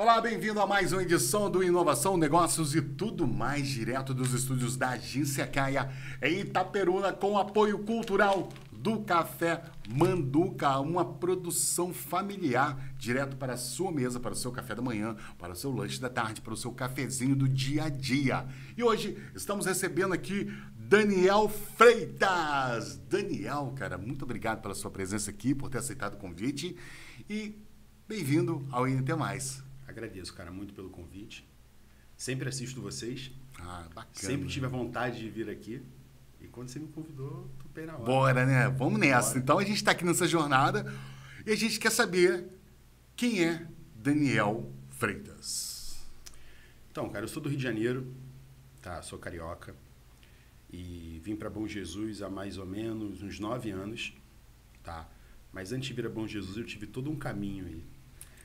Olá, bem-vindo a mais uma edição do Inovação, Negócios e tudo mais direto dos estúdios da Agência Caia em Itaperuna com apoio cultural do Café Manduca, uma produção familiar direto para a sua mesa, para o seu café da manhã, para o seu lanche da tarde, para o seu cafezinho do dia a dia. E hoje estamos recebendo aqui Daniel Freitas. Daniel, cara, muito obrigado pela sua presença aqui, por ter aceitado o convite e bem-vindo ao INT+. Agradeço, cara, muito pelo convite. Sempre assisto vocês. Ah, bacana. Sempre tive a vontade de vir aqui. E quando você me convidou, topei na hora. Bora, né? Vamos nessa. Bora. Então a gente está aqui nessa jornada e a gente quer saber quem é Daniel Freitas. Então, cara, eu sou do Rio de Janeiro, tá? Sou carioca. E vim para Bom Jesus há mais ou menos uns nove anos, tá? Mas antes de vir a Bom Jesus, eu tive todo um caminho aí.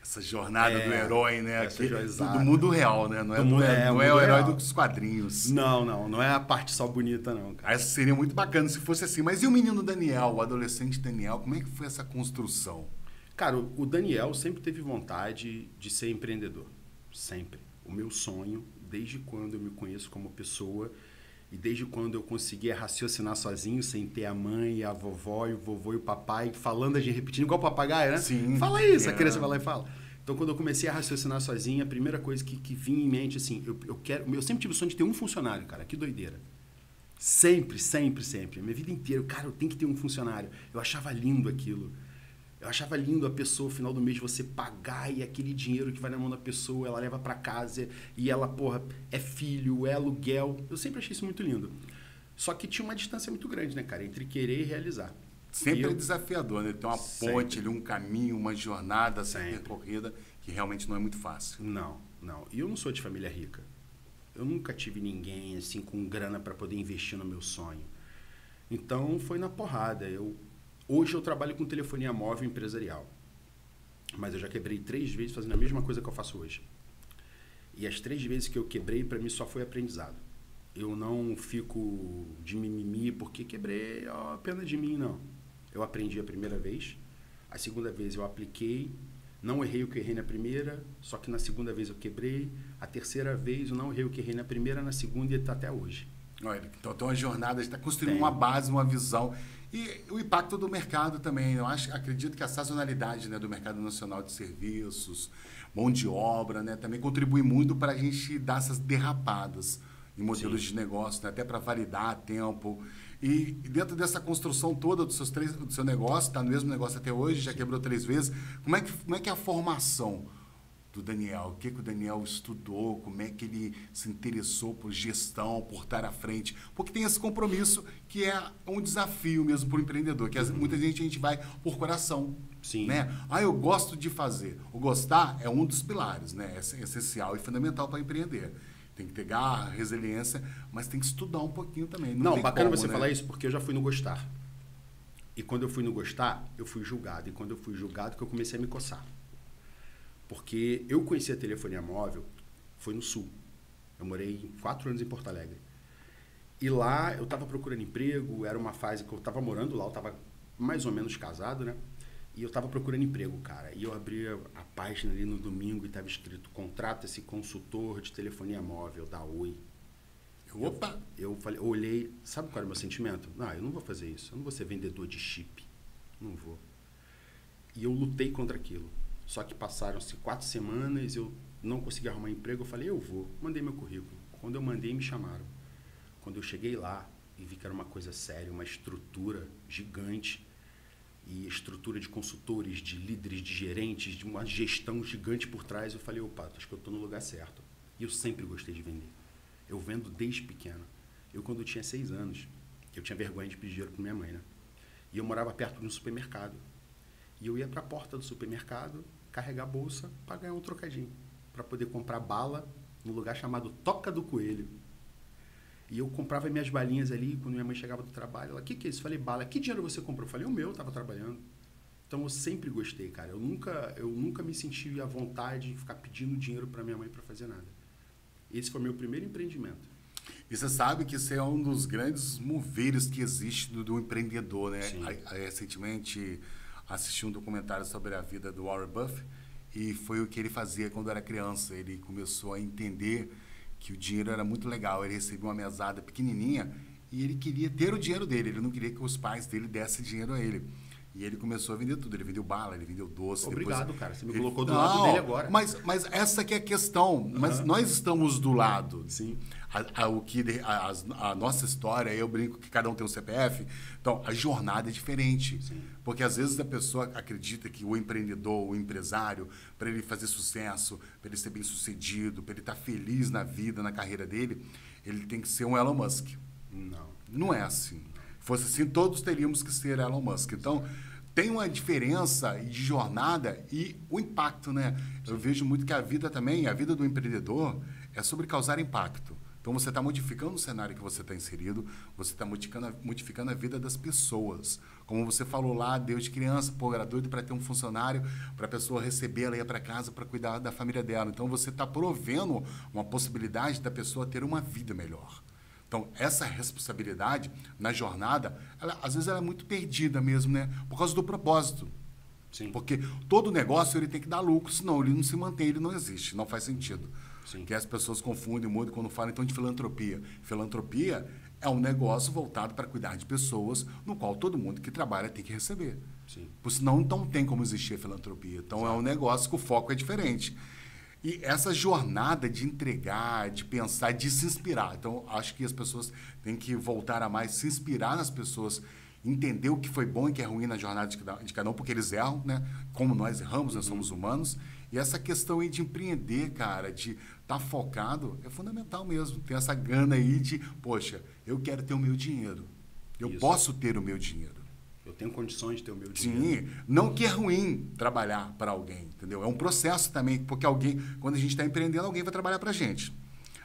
Essa jornada É, do herói, né? jo- do, mundo real, né? Não é, mundo- é, é, não é o herói real. dos quadrinhos. Não, não, não é a parte só bonita, não, cara. Essa seria muito bacana se fosse assim. Mas e o menino Daniel, o adolescente Daniel, como é que foi essa construção? Cara, o Daniel sempre teve vontade de ser empreendedor. Sempre. O meu sonho, desde quando eu me conheço como pessoa e desde quando eu conseguia raciocinar sozinho, sem ter a mãe, a vovó, e o vovô e o papai falando, a gente repetindo, igual papagaio, né? Sim. Fala isso, É. a criança vai lá e fala. Então, quando eu comecei a raciocinar sozinho, a primeira coisa que, que vinha em mente, assim, eu, eu quero. Eu sempre tive o sonho de ter um funcionário, cara, que doideira. Sempre, sempre, sempre. A minha vida inteira, cara, eu tenho que ter um funcionário. Eu achava lindo aquilo. Eu achava lindo a pessoa, no final do mês, você pagar e aquele dinheiro que vai na mão da pessoa, ela leva para casa e ela, porra, é filho, é aluguel. Eu sempre achei isso muito lindo. Só que tinha uma distância muito grande, né, cara, entre querer e realizar. Sempre E eu- é desafiador, né? Tem uma Sempre. ponte ali, um caminho, uma jornada a ser percorrida que realmente não é muito fácil. Não, não. E eu não sou de família rica. Eu nunca tive ninguém assim com grana para poder investir no meu sonho. Então foi na porrada. Eu hoje eu trabalho com telefonia móvel empresarial. Mas eu já quebrei três vezes fazendo a mesma coisa que eu faço hoje. E as três vezes que eu quebrei para mim só foi aprendizado. Eu não fico de mimimi porque quebrei, ó, pena de mim não. Eu aprendi a primeira vez. A segunda vez eu apliquei, não errei o que errei na primeira, só que na segunda vez eu quebrei. A terceira vez eu não errei o que errei na primeira, na segunda e está até hoje. Olha, então tem uma jornada, está construindo Tem. uma base, uma visão. E o impacto do mercado também. Eu acho, acredito que a sazonalidade né, do mercado nacional de serviços, mão de obra, né, também contribui muito para a gente dar essas derrapadas em modelos Sim. de negócio, né, até para validar tempo. E dentro dessa construção toda dos seus três, do seu negócio, está no mesmo negócio até hoje, já quebrou três vezes. Como é que, como é, que é a formação do Daniel? O que, que o Daniel estudou? Como é que ele se interessou por gestão, por estar à frente? Porque tem esse compromisso que é um desafio mesmo para o empreendedor, que muita gente a gente vai por coração. Sim. Né? Ah, eu gosto de fazer. O gostar é um dos pilares, né? É essencial e fundamental para empreender. Tem que ter garra, resiliência, mas tem que estudar um pouquinho também. Não, Não, bacana como, você né? falar isso porque eu já fui no gostar. E quando eu fui no gostar, eu fui julgado. E quando eu fui julgado, que eu comecei a me coçar. Porque eu conheci a telefonia móvel, foi no Sul. Eu morei quatro anos em Porto Alegre. E lá eu estava procurando emprego, era uma fase que eu estava morando lá, eu estava mais ou menos casado, né? E eu estava procurando emprego, cara. E eu abri a, página ali no domingo e estava escrito: contrata-se consultor de telefonia móvel da Oi. Opa! Eu falei, eu olhei, sabe qual era o meu sentimento? Não, eu não vou fazer isso. Eu não vou ser vendedor de chip. Não vou. E eu lutei contra aquilo. Só que passaram-se quatro semanas, eu não consegui arrumar emprego. Eu falei, eu vou. Mandei meu currículo. Quando eu mandei, me chamaram. Quando eu cheguei lá e vi que era uma coisa séria, uma estrutura gigante, e estrutura de consultores, de líderes, de gerentes, de uma gestão gigante por trás, eu falei, opa, acho que eu estou no lugar certo. E eu sempre gostei de vender. Eu vendo desde pequeno. Eu, quando eu tinha seis anos, eu tinha vergonha de pedir dinheiro para minha mãe, né? E eu morava perto de um supermercado. E eu ia para a porta do supermercado, carregar a bolsa para ganhar um trocadinho. Para poder comprar bala no lugar chamado Toca do Coelho. E eu comprava minhas balinhas ali, quando minha mãe chegava do trabalho, ela, o que, que é isso? Falei, bala, que dinheiro você comprou? Eu falei, o meu, eu estava trabalhando. Então eu sempre gostei, cara. Eu nunca, eu nunca me senti à vontade de ficar pedindo dinheiro para minha mãe para fazer nada. Esse foi meu primeiro empreendimento. E você sabe que isso é um dos grandes moveres que existe do, do empreendedor, né? Sim. Recentemente assisti um documentário sobre a vida do Warren Buffett E foi o que ele fazia quando era criança. Ele começou a entender que o dinheiro era muito legal. Ele recebia uma mesada pequenininha e ele queria ter o dinheiro dele. Ele não queria que os pais dele dessem dinheiro a ele. E ele começou a vender tudo. Ele vendeu bala, ele vendeu doce. Obrigado, depois... cara. Você me ele... colocou do não, lado dele agora. Mas, mas essa que é a questão. Uhum. Mas nós estamos do lado. Sim. A, a, o que, a, a, nossa história, eu brinco que cada um tem um CPF. Então, a jornada é diferente. Sim. Porque às vezes a pessoa acredita que o empreendedor, o empresário, para ele fazer sucesso, para ele ser bem sucedido, para ele estar feliz na vida, na carreira dele, ele tem que ser um Elon Musk. Não. Não é assim. Fosse assim, todos teríamos que ser Elon Musk. Então, tem uma diferença de jornada e o impacto, né? Eu vejo muito que a vida também, a vida do empreendedor, é sobre causar impacto. Então você está modificando o cenário que você está inserido, você está modificando, modificando a vida das pessoas. Como você falou lá, Deus de criança, pô, era doido para ter um funcionário, para a pessoa receber, ela ia para casa para cuidar da família dela. Então você está provendo uma possibilidade da pessoa ter uma vida melhor. Então, essa responsabilidade na jornada, ela, às vezes ela é muito perdida mesmo, né? Por causa do propósito. Sim. Porque todo negócio ele tem que dar lucro, senão ele não se mantém, ele não existe, não faz sentido. Sim. Que as pessoas confundem muito quando falam então de filantropia. Filantropia é um negócio voltado para cuidar de pessoas, no qual todo mundo que trabalha tem que receber. Sim. Porque senão não tem como existir a filantropia. Então Exato. é um negócio que o foco é diferente. E essa jornada de entregar, de pensar, de se inspirar. Então, acho que as pessoas têm que voltar a mais se inspirar nas pessoas, entender o que foi bom e o que é ruim na jornada de cada um, porque eles erram, né? Como nós erramos, nós somos humanos. E essa questão aí de empreender, cara, de tá focado, é fundamental mesmo. Tem essa gana aí de, poxa, eu quero ter o meu dinheiro. Eu Isso. posso ter o meu dinheiro. Eu tenho condições de ter o meu dinheiro. Sim, não que é ruim trabalhar para alguém, entendeu? É um processo também, porque alguém, quando a gente está empreendendo, alguém vai trabalhar para a gente.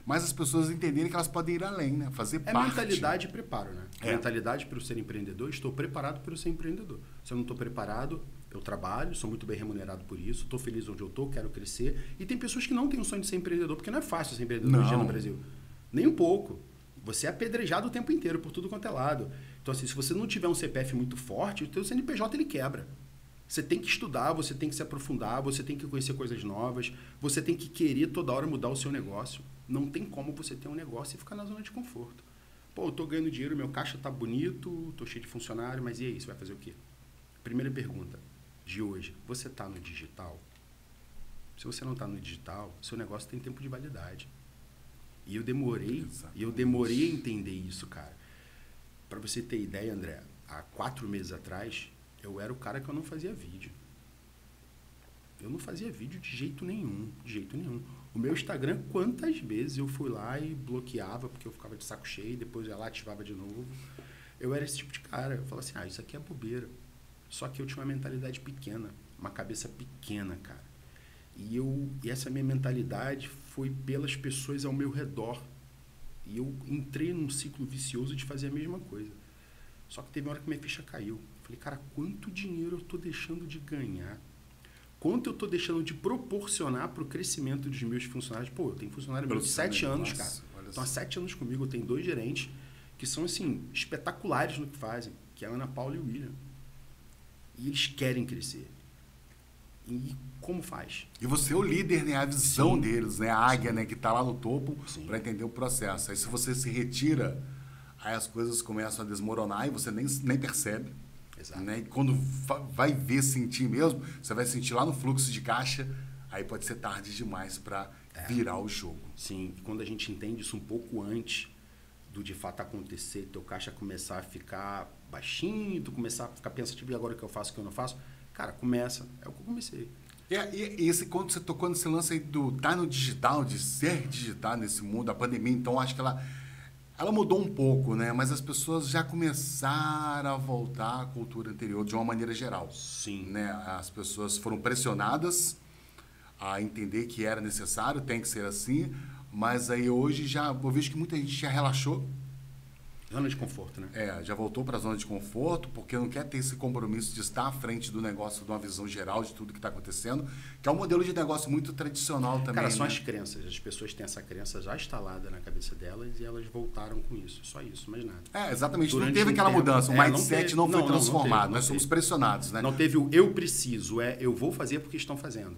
Mas as pessoas entenderem que elas podem ir além, né? Fazer é parte. mentalidade e preparo, né? É. Mentalidade para o ser empreendedor, estou preparado para o ser empreendedor. Se eu não estou preparado, eu trabalho, sou muito bem remunerado por isso, estou feliz onde eu estou, quero crescer. E tem pessoas que não têm o sonho de ser empreendedor, porque não é fácil ser empreendedor hoje no Brasil. Nem um pouco. Você é apedrejado o tempo inteiro por tudo quanto é lado. Então, assim, se você não tiver um CPF muito forte, o seu CNPJ ele quebra. Você tem que estudar, você tem que se aprofundar, você tem que conhecer coisas novas, você tem que querer toda hora mudar o seu negócio. Não tem como você ter um negócio e ficar na zona de conforto. Pô, eu tô ganhando dinheiro, meu caixa tá bonito, tô cheio de funcionário, mas e aí, você vai fazer o quê? Primeira pergunta de hoje, você tá no digital? Se você não está no digital, seu negócio tem tempo de validade. E eu demorei, e eu demorei a entender isso, cara. Para você ter ideia, André, há quatro meses atrás, eu era o cara que eu não fazia vídeo. Eu não fazia vídeo de jeito nenhum, de jeito nenhum. O meu Instagram, quantas vezes eu fui lá e bloqueava porque eu ficava de saco cheio, depois eu ia lá ativava de novo. Eu era esse tipo de cara. Eu falava assim, ah, isso aqui é bobeira. Só que eu tinha uma mentalidade pequena, uma cabeça pequena, cara. E, eu, e essa minha mentalidade foi pelas pessoas ao meu redor. E eu entrei num ciclo vicioso de fazer a mesma coisa. Só que teve uma hora que minha ficha caiu. Falei, cara, quanto dinheiro eu estou deixando de ganhar? Quanto eu estou deixando de proporcionar para o crescimento dos meus funcionários? Pô, eu tenho funcionário meu de sete anos, cara. Estão há sete anos comigo. Eu tenho dois gerentes que são, assim, espetaculares no que fazem, que é a Ana Paula e o William. E eles querem crescer. E como faz? E você é o líder, né? A visão Sim. deles, né? A águia, Sim. né? Que está lá no topo para entender o processo. Aí se você se retira, aí as coisas começam a desmoronar e você nem, nem percebe. Exato. Né? E quando vai ver, sentir mesmo, você vai sentir lá no fluxo de caixa, aí pode ser tarde demais para é. virar o jogo. Sim, e quando a gente entende isso um pouco antes do de fato acontecer, teu caixa começar a ficar baixinho, tu começar a ficar pensativo, e agora o que eu faço, o que eu não faço? Cara, começa. É o que eu comecei. E, e, esse quando você tocou nesse lance aí do tá no digital, de ser digital nesse mundo, a pandemia, então acho que ela, ela mudou um pouco, né? Mas as pessoas já começaram a voltar à cultura anterior de uma maneira geral. Sim. Né? As pessoas foram pressionadas a entender que era necessário, tem que ser assim, mas aí hoje já eu vejo que muita gente já relaxou Zona de conforto, né? É, já voltou para a zona de conforto, porque não quer ter esse compromisso de estar à frente do negócio, de uma visão geral de tudo que está acontecendo, que é um modelo de negócio muito tradicional também. Cara, são né? as crenças. As pessoas têm essa crença já instalada na cabeça delas e elas voltaram com isso. Só isso, mais nada. É, exatamente. Durante não teve aquela tempo, mudança. O é, mindset não, não, foi não, transformado. Não teve, Nós somos pressionados, né? Não teve o eu preciso, é eu vou fazer porque estão fazendo.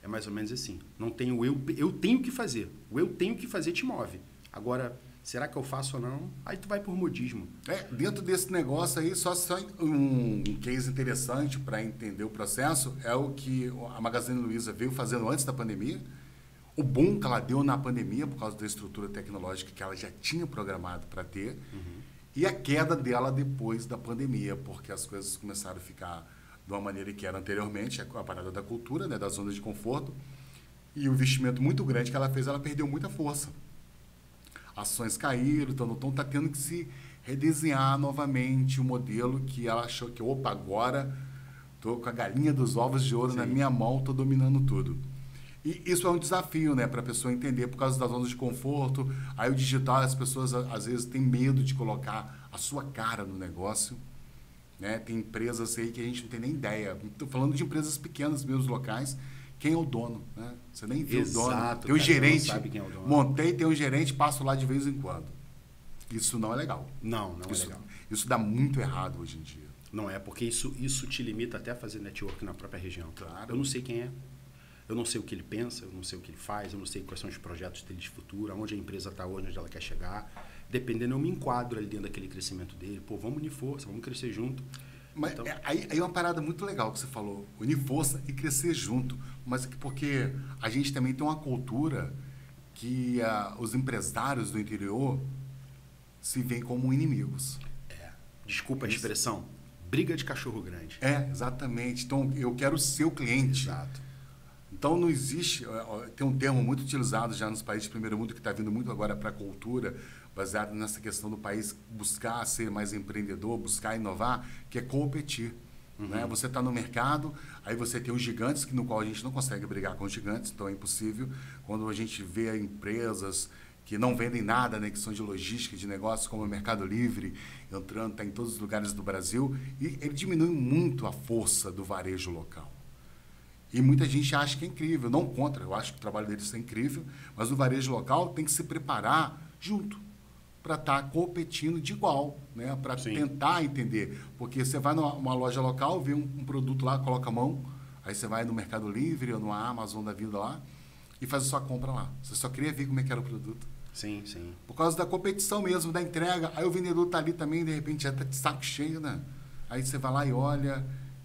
É mais ou menos assim. Não tem o eu, eu tenho que fazer. O eu tenho que fazer te move. Agora, será que eu faço ou não? Aí tu vai por modismo. É, dentro desse negócio aí, só, só um case interessante para entender o processo é o que a Magazine Luiza veio fazendo antes da pandemia. O boom que ela deu na pandemia por causa da estrutura tecnológica que ela já tinha programado para ter. Uhum. E a queda dela depois da pandemia, porque as coisas começaram a ficar de uma maneira que era anteriormente, a parada da cultura, né, da zona de conforto. E o investimento muito grande que ela fez, ela perdeu muita força. Ações caíram, então está então tendo que se redesenhar novamente o modelo que ela achou que, opa, agora estou com a galinha dos ovos de ouro Sim. na minha mão, estou dominando tudo. E isso é um desafio, né, para a pessoa entender por causa das zonas de conforto. Aí o digital, as pessoas às vezes têm medo de colocar a sua cara no negócio. Né? Tem empresas aí que a gente não tem nem ideia. Estou falando de empresas pequenas, meus locais. Quem é o dono? Né? Você nem vê Exato, o dono. Tem o gerente. Sabe quem é. Montei, tem um gerente, passo lá de vez em quando. Isso não é legal. Não, não isso, é legal. Isso dá muito errado hoje em dia. Não é, porque isso, isso te limita até a fazer network na própria região. Claro. Eu não sei quem é. Eu não sei o que ele pensa, eu não sei o que ele faz, eu não sei quais são os projetos dele de futuro, aonde a empresa está hoje, onde ela quer chegar. Dependendo, eu me enquadro ali dentro daquele crescimento dele. Pô, vamos unir força, vamos crescer junto. Mas então, é, aí, aí é uma parada muito legal que você falou, unir força e crescer junto. Mas é porque a gente também tem uma cultura que uh, os empresários do interior se veem como inimigos. É. Desculpa a expressão. Briga de cachorro grande. É, exatamente. Então, eu quero ser o cliente. Exato. Então, não existe. Tem um termo muito utilizado já nos países de primeiro mundo, que está vindo muito agora para a cultura, baseado nessa questão do país buscar ser mais empreendedor, buscar inovar, que é competir. Uhum. Né? Você está no mercado, aí você tem os gigantes, que no qual a gente não consegue brigar com os gigantes, então é impossível. Quando a gente vê empresas que não vendem nada, né, que são de logística, de negócios, como o Mercado Livre, entrando, está em todos os lugares do Brasil, e ele diminui muito a força do varejo local. E muita gente acha que é incrível, não contra, eu acho que o trabalho deles é incrível, mas o varejo local tem que se preparar junto para estar tá competindo de igual, né? para tentar entender. Porque você vai numa loja local, vê um, um, produto lá, coloca a mão, aí você vai no Mercado Livre ou no Amazon da vida lá e faz a sua compra lá. Você só queria ver como é que era o produto. Sim, sim. Por causa da competição mesmo, da entrega. Aí o vendedor está ali também, de repente já está de saco cheio, né? Aí você vai lá e olha,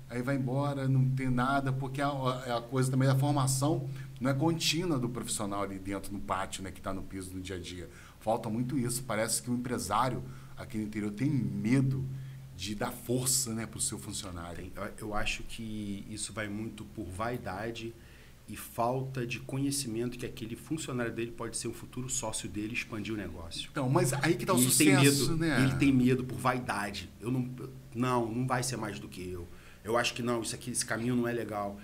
aí vai embora, não tem nada, porque a, a coisa também da formação não é contínua do profissional ali dentro no pátio, né, que está no piso no dia a dia. Falta muito isso. Parece que o empresário aqui no interior tem medo de dar força né, para o seu funcionário. Eu acho que isso vai muito por vaidade e falta de conhecimento que aquele funcionário dele pode ser um futuro sócio dele expandir o negócio. Então, mas aí que está o ele sucesso, tem medo, né? Ele tem medo por vaidade. Eu não, não, não vai ser mais do que eu. Eu acho que não, isso aqui, esse caminho não é legal.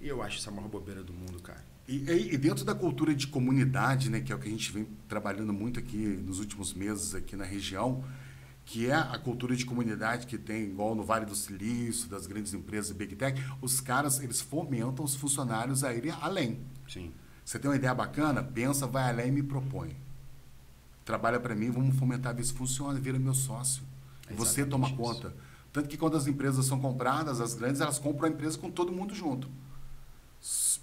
E eu acho isso a maior bobeira do mundo, cara. E, e, dentro da cultura de comunidade, né, que é o que a gente vem trabalhando muito aqui nos últimos meses aqui na região, que é a cultura de comunidade que tem, igual no Vale do Silício, das grandes empresas Big Tech, os caras, eles fomentam os funcionários a irem além. Sim. Você tem uma ideia bacana? Pensa, vai além e me propõe. Trabalha para mim, vamos fomentar, ver se funciona, vira meu sócio. É você toma isso. conta. Tanto que quando as empresas são compradas, as grandes, elas compram a empresa com todo mundo junto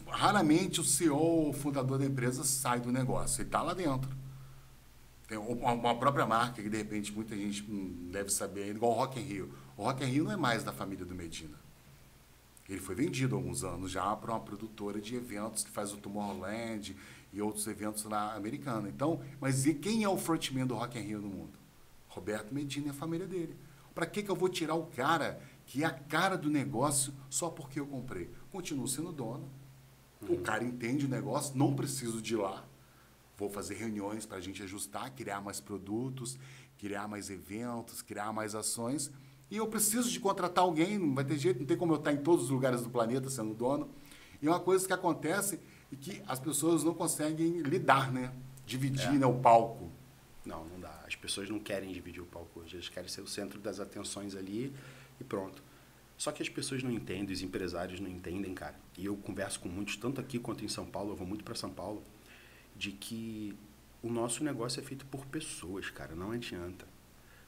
raramente o CEO ou fundador da empresa sai do negócio, ele está lá dentro. Tem uma própria marca que, de repente, muita gente deve saber, igual o Rock in Rio. O Rock in Rio não é mais da família do Medina. Ele foi vendido há alguns anos já para uma produtora de eventos que faz o Tomorrowland e outros eventos lá americanos. Então, mas e quem é o frontman do Rock in Rio no mundo? Roberto Medina e a família dele. Para que, que eu vou tirar o cara que é a cara do negócio só porque eu comprei? Continuo sendo dono, o cara entende o negócio, não preciso de ir lá. Vou fazer reuniões para a gente ajustar, criar mais produtos, criar mais eventos, criar mais ações. E eu preciso de contratar alguém, não vai ter jeito, não tem como eu estar em todos os lugares do planeta sendo dono. E uma coisa que acontece é que as pessoas não conseguem lidar, né? Dividir é. né, o palco. Não, não dá. As pessoas não querem dividir o palco hoje. Eles querem ser o centro das atenções ali e pronto. Só que as pessoas não entendem, os empresários não entendem, cara. E eu converso com muitos, tanto aqui quanto em São Paulo, eu vou muito para São Paulo, de que o nosso negócio é feito por pessoas, cara, não adianta.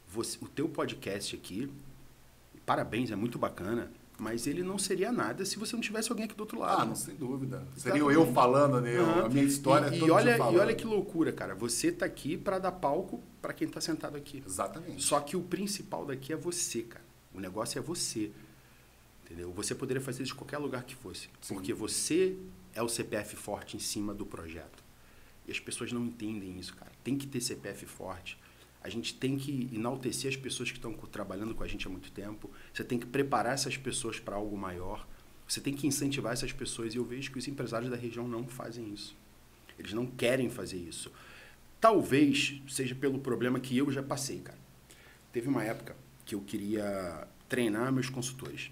Você, o teu podcast aqui, parabéns, é muito bacana. mas ele não seria nada se você não tivesse alguém aqui do outro lado. Ah, não, sem dúvida. Seria eu falando, né? Uhum. A minha história e, todo e olha. E olha que loucura, cara. Você tá aqui para dar palco para quem tá sentado aqui. Exatamente. Só que o principal daqui é você, cara. O negócio é você. Entendeu? Você poderia fazer isso de qualquer lugar que fosse. Sim. Porque você é o CPF forte em cima do projeto. E as pessoas não entendem isso, cara. Tem que ter CPF forte. A gente tem que enaltecer as pessoas que estão trabalhando com a gente há muito tempo. Você tem que preparar essas pessoas para algo maior. Você tem que incentivar essas pessoas. E eu vejo que os empresários da região não fazem isso. Eles não querem fazer isso. Talvez seja pelo problema que eu já passei, cara. Teve uma época que eu queria treinar meus consultores.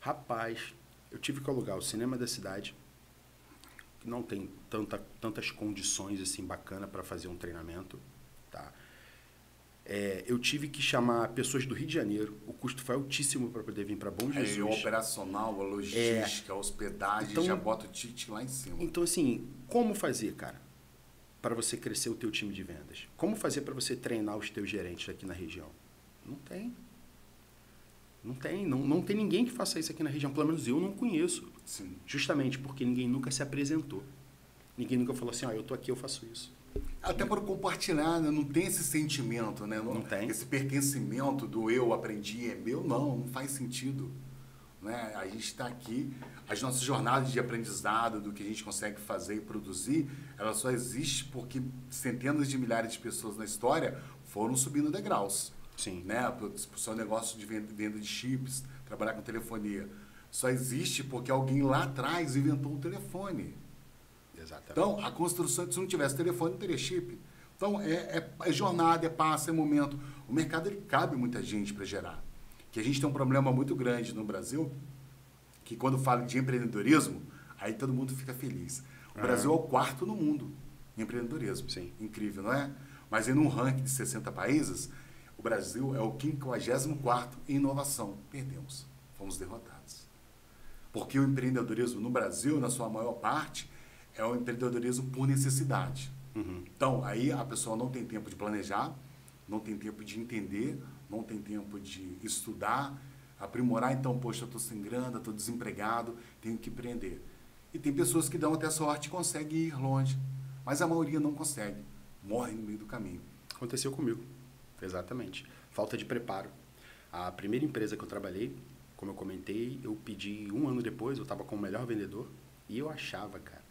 Rapaz, eu tive que alugar o cinema da cidade, que não tem tanta, tantas condições assim bacana para fazer um treinamento, tá? É, eu tive que chamar pessoas do Rio de Janeiro. O custo foi altíssimo para poder vir para Bom Aí, Jesus. o operacional, a logística, a hospedagem, Então- já bota o ticket lá em cima. Então, assim, como fazer, cara, para você crescer o teu time de vendas? Como fazer para você treinar os teus gerentes aqui na região? Não tem. Não tem. Não, não tem ninguém que faça isso aqui na região. Pelo menos eu não conheço. Sim. Justamente porque ninguém nunca se apresentou. Ninguém nunca falou assim, ó, eu tô aqui, eu faço isso. Até para compartilhar, né? não tem esse sentimento, né? Não tem. Esse pertencimento do eu aprendi é meu, não, não faz sentido. Né? A gente está aqui, as nossas jornadas de aprendizado, do que a gente consegue fazer e produzir, ela só existe porque centenas de milhares de pessoas na história foram subindo degraus. Sim. Né? O seu negócio de venda de chips, trabalhar com telefonia. Só existe porque alguém lá atrás inventou o telefone. Exatamente. Então, a construção, se não tivesse telefone, não teria chip. Então, é, é- é jornada, é passo, é momento. O mercado ele cabe muita gente para gerar. Que a gente tem um problema muito grande no Brasil, que quando fala de empreendedorismo, aí todo mundo fica feliz. O. Brasil é o quarto no mundo em empreendedorismo. Sim. Incrível, não é? Mas em um ranking de 60 países, o Brasil é o 54º em inovação. Perdemos. Fomos derrotados. Porque o empreendedorismo no Brasil, na sua maior parte, é o empreendedorismo por necessidade. Uhum. Então, aí a pessoa não tem tempo de planejar, não tem tempo de entender, não tem tempo de estudar, aprimorar. Então, poxa, eu estou sem grana, estou desempregado, tenho que empreender. E tem pessoas que dão até sorte e conseguem ir longe, mas a maioria não consegue, morre no meio do caminho. Aconteceu comigo. Exatamente. Falta de preparo. A primeira empresa que eu trabalhei, como eu comentei, eu pedi um ano depois, eu estava como melhor vendedor, e eu achava, cara,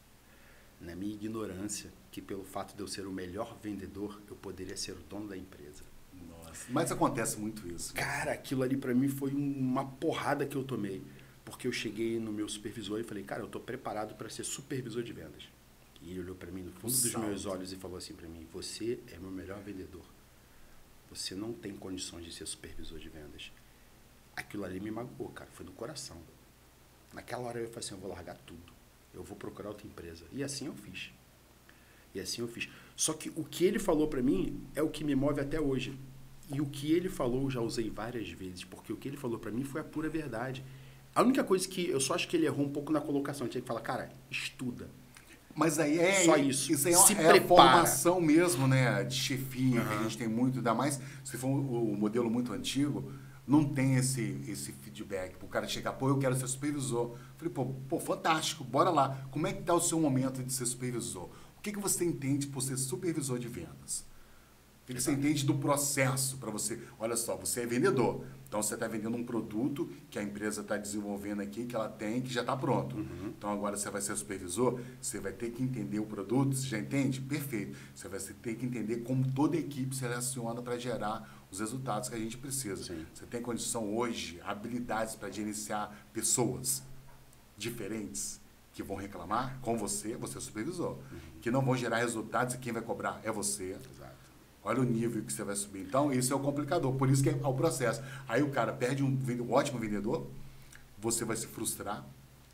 na minha ignorância, que pelo fato de eu ser o melhor vendedor, eu poderia ser o dono da empresa. Nossa. Mas acontece muito isso. Cara, aquilo ali para mim foi um- uma porrada que eu tomei. Porque eu cheguei no meu supervisor e falei, cara, eu tô preparado para ser supervisor de vendas. E ele olhou para mim no fundo dos meus olhos e falou assim para mim: Você é meu melhor vendedor. Você não tem condições de ser supervisor de vendas. Aquilo ali me magoou, cara. Foi do coração. Naquela hora eu falei assim: Eu vou largar tudo. Eu vou procurar outra empresa. E assim eu fiz. E assim eu fiz. Só que o que ele falou para mim é o que me move até hoje. E o que ele falou eu já usei várias vezes, porque o que ele falou para mim foi a pura verdade. A única coisa que eu só acho que ele errou um pouco na colocação, ele tinha que falar, cara, estuda. Mas aí é Só isso. Isso aí é, Se é a prepara. formação mesmo, né? De chefia, que a gente tem muito, ainda mais se for o o modelo muito antigo, não tem esse, esse feedback. O cara chegar, pô, eu quero ser supervisor. Falei, pô, pô, fantástico, bora lá. Como é que tá o seu momento de ser supervisor? O que, que você entende por ser supervisor de vendas? O que, que você entende do processo para você? Olha só, você é vendedor. Então você está vendendo um produto que a empresa está desenvolvendo aqui, que ela tem, que já está pronto. Então agora você vai ser supervisor, você vai ter que entender o produto, você já entende? Perfeito. Você vai ter que entender como toda a equipe se relaciona para gerar os resultados que a gente precisa. Sim. Você tem condição hoje, habilidades para gerenciar pessoas diferentes que vão reclamar com você, você é supervisor. Que não vão gerar resultados e quem vai cobrar é você. Olha o nível que você vai subir. Então, isso é o complicador. Por isso que é o processo. Aí o cara perde um, um ótimo vendedor, você vai se frustrar,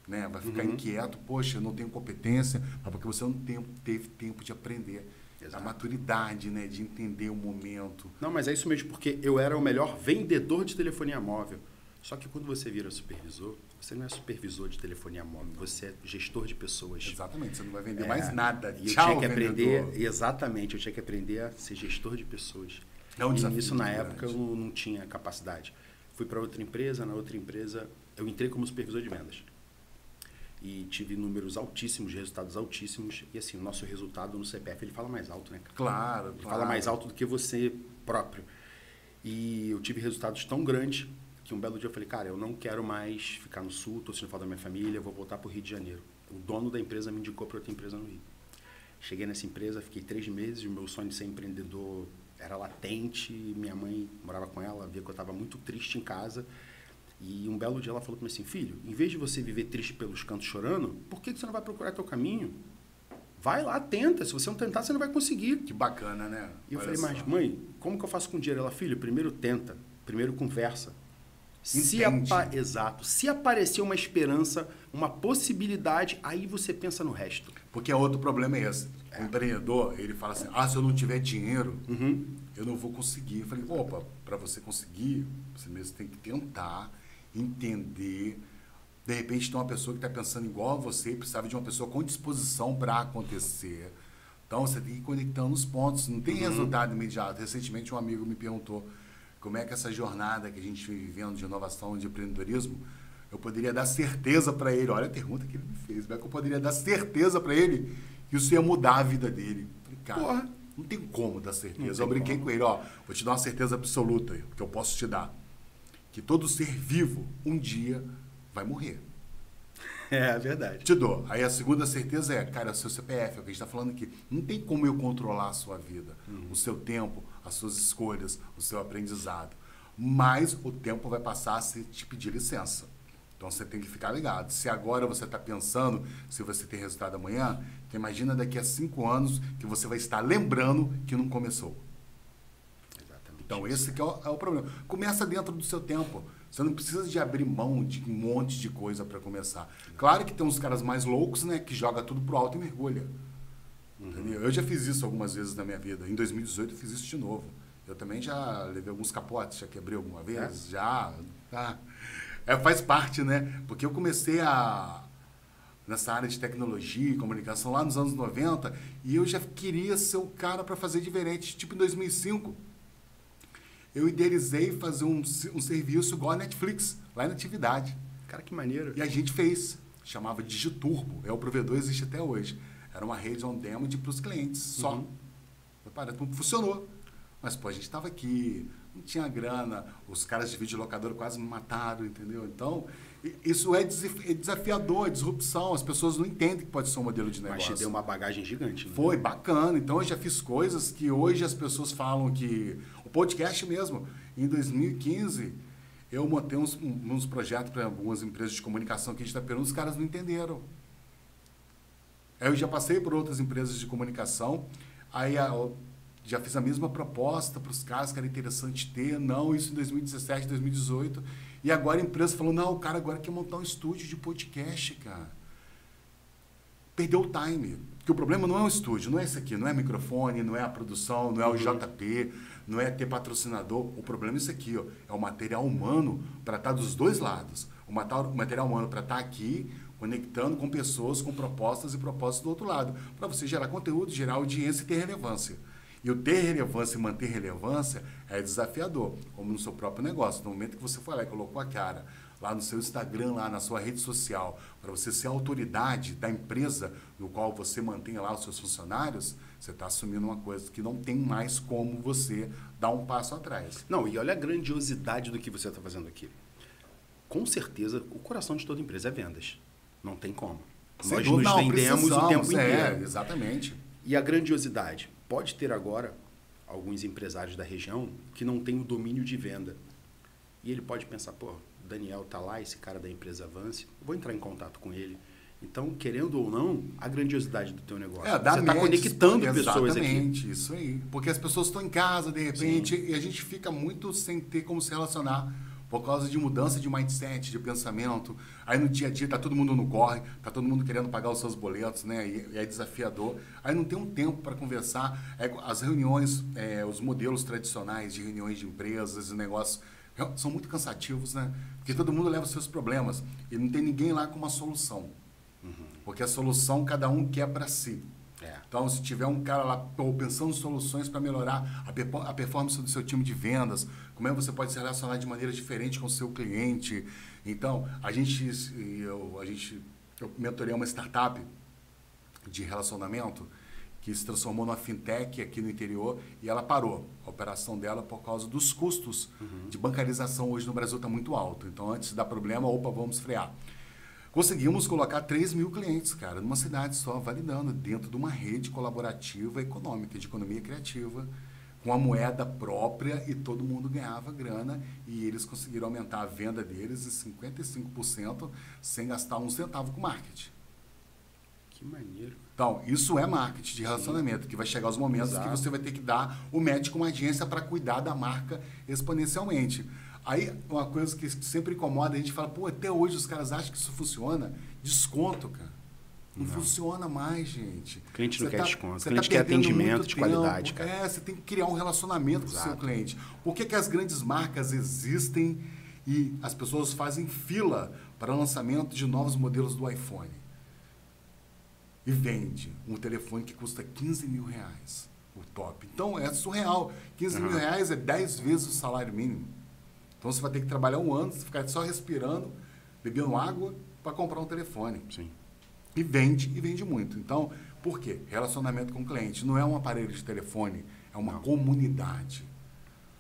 né? vai ficar Uhum. inquieto. Poxa, eu não tenho competência, mas porque você não tem, teve tempo de aprender. Exato. A maturidade, né? de entender o momento. Não, mas é isso mesmo, porque eu era o melhor vendedor de telefonia móvel. Só que quando você vira supervisor, você não é supervisor de telefonia móvel, você é gestor de pessoas. Exatamente, você não vai vender É, mais nada. E eu Tchau, tinha que aprender, vendedor. exatamente, eu tinha que aprender a ser gestor de pessoas. É um e desafio nisso, na muito época, eu não, não tinha capacidade. Fui para outra empresa, na outra empresa eu entrei como supervisor de vendas. E tive números altíssimos, resultados altíssimos. E assim, o nosso resultado no CPF, ele fala mais alto, né? Cara? Claro, Ele claro. fala mais alto do que você próprio. E eu tive resultados tão grandes que um belo dia eu falei, cara, eu não quero mais ficar no sul, tô sentindo falta da minha família, vou voltar para o Rio de Janeiro. O dono da empresa me indicou para outra empresa no Rio. Cheguei nessa empresa, fiquei três meses, o meu sonho de ser empreendedor era latente, minha mãe morava com ela, via que eu estava muito triste em casa. E um belo dia ela falou para mim assim, filho, em vez de você viver triste pelos cantos chorando, por que que você não vai procurar teu caminho? Vai lá, tenta. Se você não tentar, você não vai conseguir. Que bacana, né? E eu Olha falei, só. mas mãe, como que eu faço com dinheiro? Ela, filho, primeiro tenta, primeiro conversa. Se apa- Exato. Se aparecer uma esperança, uma possibilidade, aí você pensa no resto. Porque é outro problema é esse. O empreendedor, ele fala assim, ah, se eu não tiver dinheiro, Uhum. eu não vou conseguir. Eu falei, opa, para você conseguir, você mesmo tem que tentar, entender. De repente tem uma pessoa que está pensando igual a você e precisava de uma pessoa com disposição para acontecer. Então você tem que ir conectando os pontos. Não tem resultado imediato. Recentemente um amigo me perguntou como é que essa jornada que a gente vem vivendo de inovação, de empreendedorismo, eu poderia dar certeza para ele. Olha a pergunta que ele me fez. Como é que eu poderia dar certeza para ele que isso ia mudar a vida dele? Falei, cara, Porra. não tem como dar certeza. Eu brinquei como. com ele, ó, vou te dar uma certeza absoluta que eu posso te dar. Que todo ser vivo, um dia, vai morrer. É, verdade. Te dou. Aí a segunda certeza é, cara, o seu CPF, é o que a gente está falando aqui. Não tem como eu controlar a sua vida, o seu tempo, as suas escolhas, o seu aprendizado. Mas o tempo vai passar se te pedir licença. Então você tem que ficar ligado. Se agora você está pensando se você tem resultado amanhã, então imagina daqui a cinco anos que você vai estar lembrando que não começou. Exatamente. Então, esse que é o, é o problema. Começa dentro do seu tempo. Você não precisa de abrir mão de um monte de coisa para começar. Claro que tem uns caras mais loucos, né, que joga tudo pro alto e mergulha. Eu já fiz isso algumas vezes na minha vida. Em 2018 eu fiz isso de novo. Eu também já levei alguns capotes, já quebrei alguma vez, já. Tá. É, faz parte, né? Porque eu comecei a nessa área de tecnologia e comunicação lá nos anos 90 e eu já queria ser o cara para fazer diferente, tipo em 2005 eu idealizei fazer um, um serviço igual a Netflix, lá na atividade. Cara, que maneiro. E a gente fez. Chamava Digiturbo. É o provedor, existe até hoje. Era uma rede on demand para os clientes, só. Uhum. Repara, tudo funcionou. Mas, pô, a gente estava aqui, não tinha grana, os caras de videolocadora quase me mataram, entendeu? Então, isso é é desafiador, é disrupção. As pessoas não entendem que pode ser um modelo de Mas negócio. te deu uma bagagem gigante. Né? Foi bacana. Então eu já fiz coisas que hoje as pessoas falam que. O podcast mesmo, em 2015, eu montei uns, uns projetos para algumas empresas de comunicação aqui de Itaperuna, os caras não entenderam. Aí eu já passei por outras empresas de comunicação, aí já fiz a mesma proposta para os caras que era interessante ter, não, isso em 2017, 2018. E agora a empresa falou, não, o cara agora quer montar um estúdio de podcast, cara perdeu o time. Porque o problema não é o estúdio, não é isso aqui, não é microfone, não é a produção, não é o JP, não é ter patrocinador. O problema é isso aqui, ó, é o material humano para estar dos dois lados. O material humano para estar aqui, conectando com pessoas, com propostas e propósitos do outro lado. Para você gerar conteúdo, gerar audiência e ter relevância. E o ter relevância e manter relevância é desafiador, como no seu próprio negócio. No momento que você foi lá e colocou a cara lá no seu Instagram, lá na sua rede social, para você ser a autoridade da empresa no qual você mantém lá os seus funcionários, você está assumindo uma coisa que não tem mais como você dar um passo atrás. Não, e olha a grandiosidade do que você está fazendo aqui. Com certeza, o coração de toda empresa é vendas. Não tem como. Sem Nós dúvida, nos não, vendemos o tempo é, inteiro. exatamente. E a grandiosidade. Pode ter agora alguns empresários da região que não têm o domínio de venda. E ele pode pensar, pô, Daniel tá lá, esse cara da empresa Avance, vou entrar em contato com ele. Então, querendo ou não, a grandiosidade do teu negócio. É, Você está conectando pessoas aqui. Exatamente, isso aí. Porque as pessoas estão em casa, de repente, e a gente fica muito sem ter como se relacionar por causa de mudança de mindset, de pensamento. Aí no dia a dia tá todo mundo no corre, tá todo mundo querendo pagar os seus boletos, né? E, é desafiador. Aí não tem um tempo para conversar. É, as reuniões, é, os modelos tradicionais de reuniões de empresas e negócios são muito cansativos, né? Porque todo mundo leva os seus problemas e não tem ninguém lá com uma solução. Porque a solução cada um quer para si. É. Então, se tiver um cara lá pensando em soluções para melhorar a, performance do seu time de vendas, como é que você pode se relacionar de maneira diferente com o seu cliente. Então, a gente, eu, a gente, eu mentorei uma startup de relacionamento que se transformou numa fintech aqui no interior e ela parou a operação dela por causa dos custos uhum. de bancarização hoje no Brasil está muito alto. Então, antes de dar problema, opa, vamos frear. Conseguimos colocar 3 mil clientes, cara, numa cidade só, validando, dentro de uma rede colaborativa econômica, de economia criativa, com a moeda própria e todo mundo ganhava grana e eles conseguiram aumentar a venda deles em 55% sem gastar um centavo com marketing. Que maneiro. Então, isso é marketing de relacionamento, Sim. que vai chegar os momentos Exato. que você vai ter que dar o médico uma agência para cuidar da marca exponencialmente. Aí, uma coisa que sempre incomoda, a gente fala, pô, até hoje os caras acham que isso funciona. Desconto, cara. Não, não. funciona mais, gente. O cliente não quer tá, desconto. O cliente tá quer atendimento de qualidade, cara. É, você tem que criar um relacionamento Exato. com o seu cliente. Por que, que as grandes marcas existem e as pessoas fazem fila para o lançamento de novos modelos do iPhone? E vende um telefone que custa 15 mil reais, o top. Então, é surreal. 15 uhum. mil reais é 10 vezes o salário mínimo. Então você vai ter que trabalhar um ano, ficar só respirando, bebendo água para comprar um telefone. Sim. E vende, e vende muito. Então, por quê? Relacionamento com o cliente. Não é um aparelho de telefone, é uma Não. comunidade.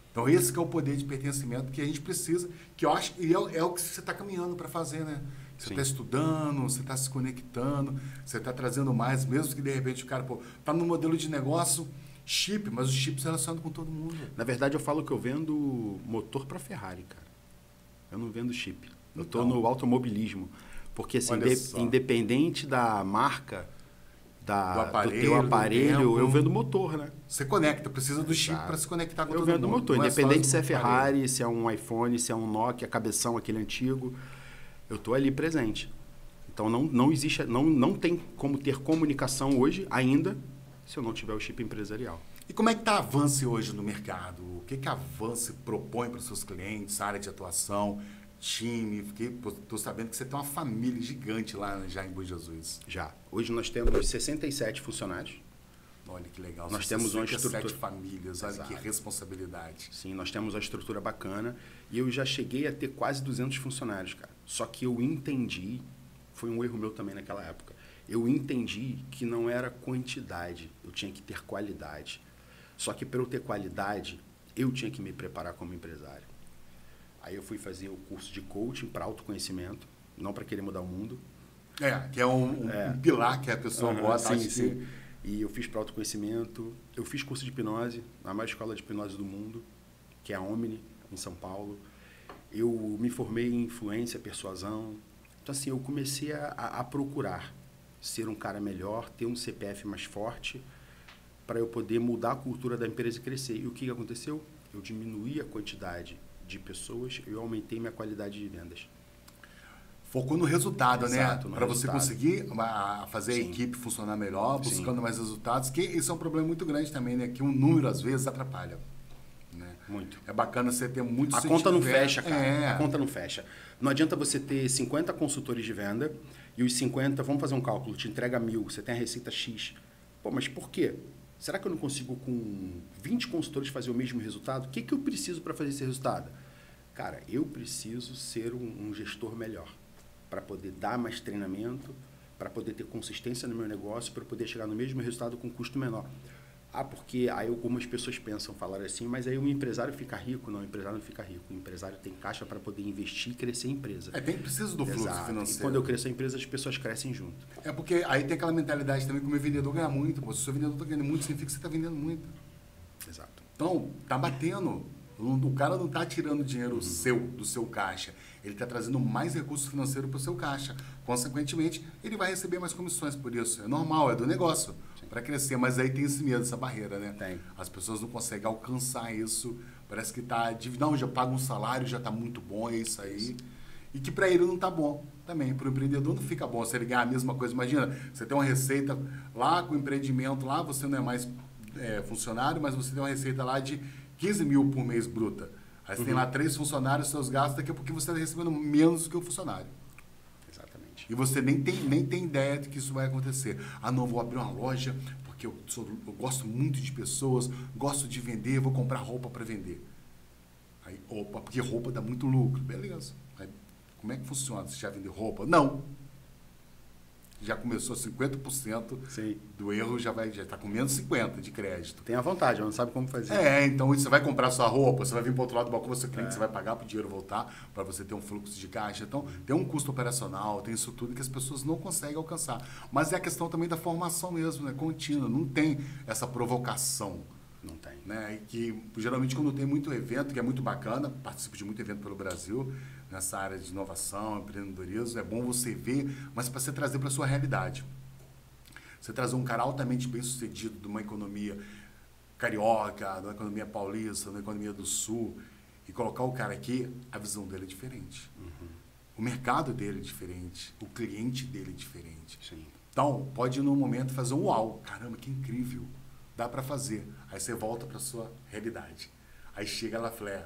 Então, esse é o poder de pertencimento que a gente precisa, que eu acho que é, é o que você está caminhando para fazer, né? Você está estudando, você está se conectando, você está trazendo mais, mesmo que de repente o cara está no modelo de negócio chip, mas os chips relacionam com todo mundo. Na verdade, eu falo que eu vendo motor para Ferrari, cara. Eu não vendo chip. Eu estou no automobilismo. Porque, assim, de, independente da marca, da, do, aparelho, do teu aparelho, do eu vendo motor, né? Você conecta, precisa do chip para se conectar com eu todo mundo. Eu vendo motor, não é independente é se é Ferrari, aparelho. se é um iPhone, se é um Nokia, cabeção, aquele antigo. Eu estou ali presente. Então, não, não existe, não, não tem como ter comunicação hoje ainda se eu não tiver o chip empresarial. E como é que está a Avance hoje no mercado? O que, que a Avance propõe para os seus clientes, área de atuação, time? Estou sabendo que você tem uma família gigante lá já em Bom Jesus. Já. Hoje nós temos 67 funcionários. Olha que legal. Nós temos uma estrutura. famílias, olha Exato. que responsabilidade. Sim, nós temos uma estrutura bacana. E eu já cheguei a ter quase 200 funcionários, cara. Só que eu entendi, foi um erro meu também naquela época eu entendi que não era quantidade, eu tinha que ter qualidade. Só que para eu ter qualidade, eu tinha que me preparar como empresário. Aí eu fui fazer o curso de coaching para autoconhecimento, não para querer mudar o mundo. É, que é um, um, é. pilar que a pessoa uhum, bota. Sim, sim. E eu fiz para autoconhecimento, eu fiz curso de hipnose, na maior escola de hipnose do mundo, que é a Omni, em São Paulo. Eu me formei em influência, persuasão. Então, assim, eu comecei a, a procurar ser um cara melhor, ter um CPF mais forte, para eu poder mudar a cultura da empresa e crescer. E o que aconteceu? Eu diminuí a quantidade de pessoas e eu aumentei minha qualidade de vendas. Focou no resultado, né? Exato, né? Para você conseguir fazer Sim. a equipe funcionar melhor, buscando Sim. mais resultados, que isso é um problema muito grande também, né? Que um número às vezes atrapalha. Né? Muito. É bacana você ter muito A conta não fecha, cara. É. A conta não fecha. Não adianta você ter 50 consultores de venda e os 50, vamos fazer um cálculo, te entrega mil, você tem a receita X. Pô, mas por quê? Será que eu não consigo com 20 consultores fazer o mesmo resultado? O que, que eu preciso para fazer esse resultado? Cara, eu preciso ser um, um gestor melhor para poder dar mais treinamento, para poder ter consistência no meu negócio, para poder chegar no mesmo resultado com custo menor. Ah, porque aí algumas pessoas pensam, falar assim, mas aí o empresário fica rico. Não, o empresário não fica rico. O empresário tem caixa para poder investir e crescer a empresa. É, tem preciso do fluxo Exato. financeiro. E quando eu cresço a empresa, as pessoas crescem junto. É porque aí tem aquela mentalidade também que o meu vendedor ganha muito. Pô, se o seu vendedor está ganhando muito, significa que você está vendendo muito. Exato. Então, tá batendo. O cara não está tirando dinheiro uhum. seu, do seu caixa. Ele está trazendo mais recurso financeiro para o seu caixa. Consequentemente, ele vai receber mais comissões por isso. É normal, é do negócio para crescer, mas aí tem esse medo, essa barreira, né? Tem. As pessoas não conseguem alcançar isso. Parece que tá, não, já paga um salário, já está muito bom, é isso aí. E que para ele não está bom também. Para o empreendedor não fica bom se ele ganhar a mesma coisa. Imagina, você tem uma receita lá com o empreendimento lá, você não é mais é, funcionário, mas você tem uma receita lá de 15 mil por mês bruta. Aí você uhum. tem lá três funcionários, seus gastos, daqui a pouco você está recebendo menos do que o funcionário. E você nem tem, nem tem ideia de que isso vai acontecer. Ah, não, vou abrir uma loja porque eu, sou, eu gosto muito de pessoas, gosto de vender, vou comprar roupa para vender. Aí, opa, porque roupa dá muito lucro. Beleza. Aí, como é que funciona? Você já vendeu roupa? Não já começou 50% Sim. do erro, já vai já está com menos 50% de crédito. Tem a vontade, não sabe como fazer. É, então você vai comprar sua roupa, você vai vir para o outro lado do balcão, você clica, é. você vai pagar para o dinheiro voltar, para você ter um fluxo de caixa. Então, tem um custo operacional, tem isso tudo que as pessoas não conseguem alcançar. Mas é a questão também da formação mesmo, né? Contínua. Não tem essa provocação. Não tem. Né? E que geralmente quando tem muito evento, que é muito bacana, participo de muito evento pelo Brasil, nessa área de inovação, empreendedorismo, é bom você ver, mas para você trazer para a sua realidade. Você trazer um cara altamente bem sucedido de uma economia carioca, de uma economia paulista, de uma economia do sul, e colocar o cara aqui, a visão dele é diferente. Uhum. O mercado dele é diferente, o cliente dele é diferente. Sim. Então, pode no momento fazer um uau, caramba, que incrível, dá para fazer. Aí você volta para sua realidade. Aí chega lá, flare,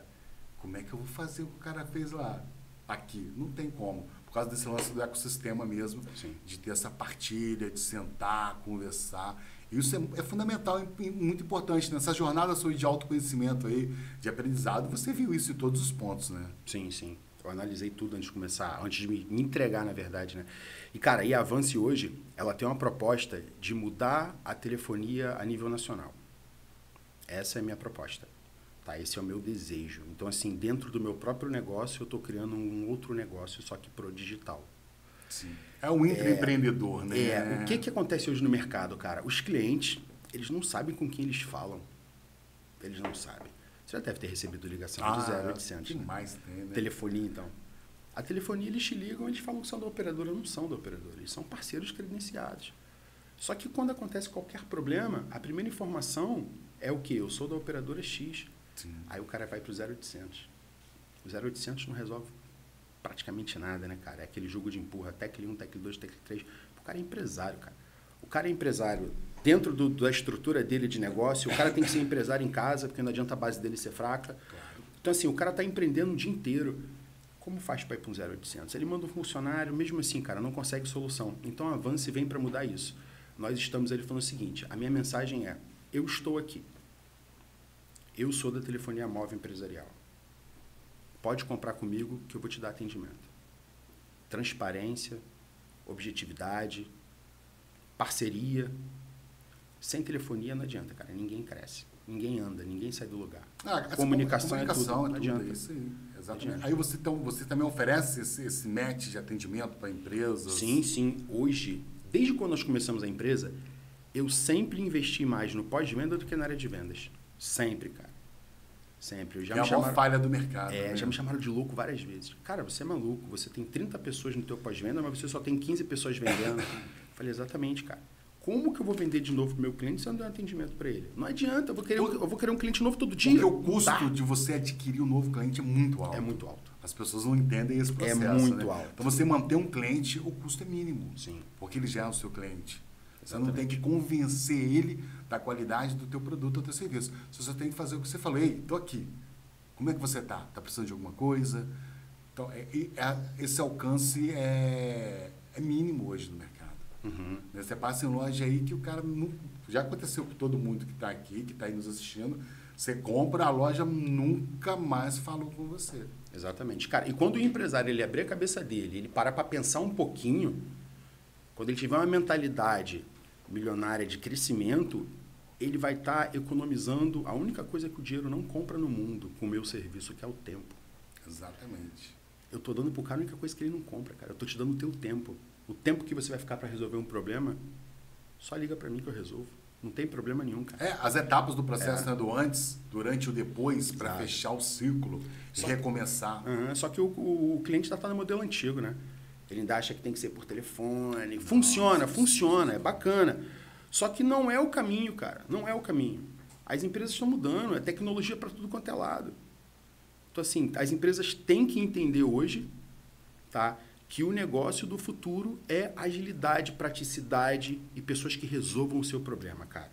como é que eu vou fazer o que o cara fez lá? Aqui. Não tem como. Por causa desse lance do ecossistema mesmo, Sim. de ter essa partilha, de sentar, conversar. Isso é, é fundamental e muito importante. Nessa jornada sua de autoconhecimento aí, de aprendizado, você viu isso em todos os pontos, né? Sim, sim. Eu analisei tudo antes de começar, antes de me entregar, na verdade, né? E, cara, e a Avance hoje, ela tem uma proposta de mudar a telefonia a nível nacional. Essa é a minha proposta. Tá? Esse é o meu desejo. Então, assim, dentro do meu próprio negócio, eu estou criando um outro negócio, só que pro digital. Sim. É um intraempreendedor, é, né? É. O que, que acontece hoje no mercado, cara? Os clientes, eles não sabem com quem eles falam. Eles não sabem. Você já deve ter recebido ligação ah, de 0800. Que né? mais tem, né? Telefonia, então. A telefonia, eles te ligam, eles falam que são da operadora, não são da operadora. Eles são parceiros credenciados. Só que quando acontece qualquer problema, a primeira informação é o quê? Eu sou da operadora X. Sim. Aí o cara vai pro 0800. O 0800 não resolve praticamente nada, né, cara? É aquele jogo de empurra, tec 1, tec 2, tec 3. O cara é empresário, cara. O cara é empresário dentro do, da estrutura dele de negócio, o cara tem que ser empresário em casa, porque não adianta a base dele ser fraca. Claro. Então, assim, o cara está empreendendo o dia inteiro. Como faz para ir para um 0800? Ele manda um funcionário, mesmo assim, cara, não consegue solução. Então, Avance vem para mudar isso. Nós estamos ali falando o seguinte: a minha mensagem é: eu estou aqui. Eu sou da telefonia móvel empresarial. Pode comprar comigo que eu vou te dar atendimento. Transparência, objetividade, parceria. Sem telefonia não adianta, cara. Ninguém cresce. Ninguém anda, ninguém sai do lugar. Ah, comunicação, comunicação é tudo. É tudo não adianta. Isso aí. Exatamente. Adianta. Aí você, então, você também oferece esse, esse match de atendimento para empresas? Sim, sim. Hoje, desde quando nós começamos a empresa, eu sempre investi mais no pós-venda do que na área de vendas. Sempre, cara. Sempre. Já é me chamaram, a falha do mercado. É, né? já me chamaram de louco várias vezes. Cara, você é maluco. Você tem 30 pessoas no teu pós-venda, mas você só tem 15 pessoas vendendo. Falei, exatamente, cara. Como que eu vou vender de novo para o meu cliente se eu não der um atendimento para ele? Não adianta, eu vou, querer, eu vou querer um cliente novo todo dia. Porque o custo tá. de você adquirir um novo cliente é muito alto. É muito alto. As pessoas não entendem esse é processo. É muito né? alto. Então você manter um cliente, o custo é mínimo. Sim. Porque ele já é o seu cliente. Você não tem que convencer ele da qualidade do teu produto ou do teu serviço. Você só tem que fazer o que você falou. Ei, estou aqui. Como é que você está? Está precisando de alguma coisa? Então, é, é, esse alcance é, é, mínimo hoje no mercado. Uhum. Né, você passa em loja aí que o cara... Não, já aconteceu com todo mundo que está aqui, que está aí nos assistindo. Você compra, a loja nunca mais falou com você. Exatamente. Cara, e quando o empresário ele abrir a cabeça dele, ele para para pensar um pouquinho, quando ele tiver uma mentalidade milionária de crescimento, ele vai estar tá economizando a única coisa que o dinheiro não compra no mundo com o meu serviço, que é o tempo. Exatamente. Eu estou dando para o cara a única coisa que ele não compra, cara. Eu estou te dando o teu tempo. O tempo que você vai ficar para resolver um problema, só liga para mim que eu resolvo. Não tem problema nenhum, cara. É, as etapas do processo, é. né? Do antes, durante e o depois, para fechar o e só recomeçar. uhum, só que o, o, o cliente está no modelo antigo, né? Ele ainda acha que tem que ser por telefone. Funciona, Nossa. funciona, é bacana. Só que não é o caminho, cara. Não é o caminho. As empresas estão mudando, é tecnologia para tudo quanto é lado. Então, assim, as empresas têm que entender hoje tá, que o negócio do futuro é agilidade, praticidade e pessoas que resolvam o seu problema, cara.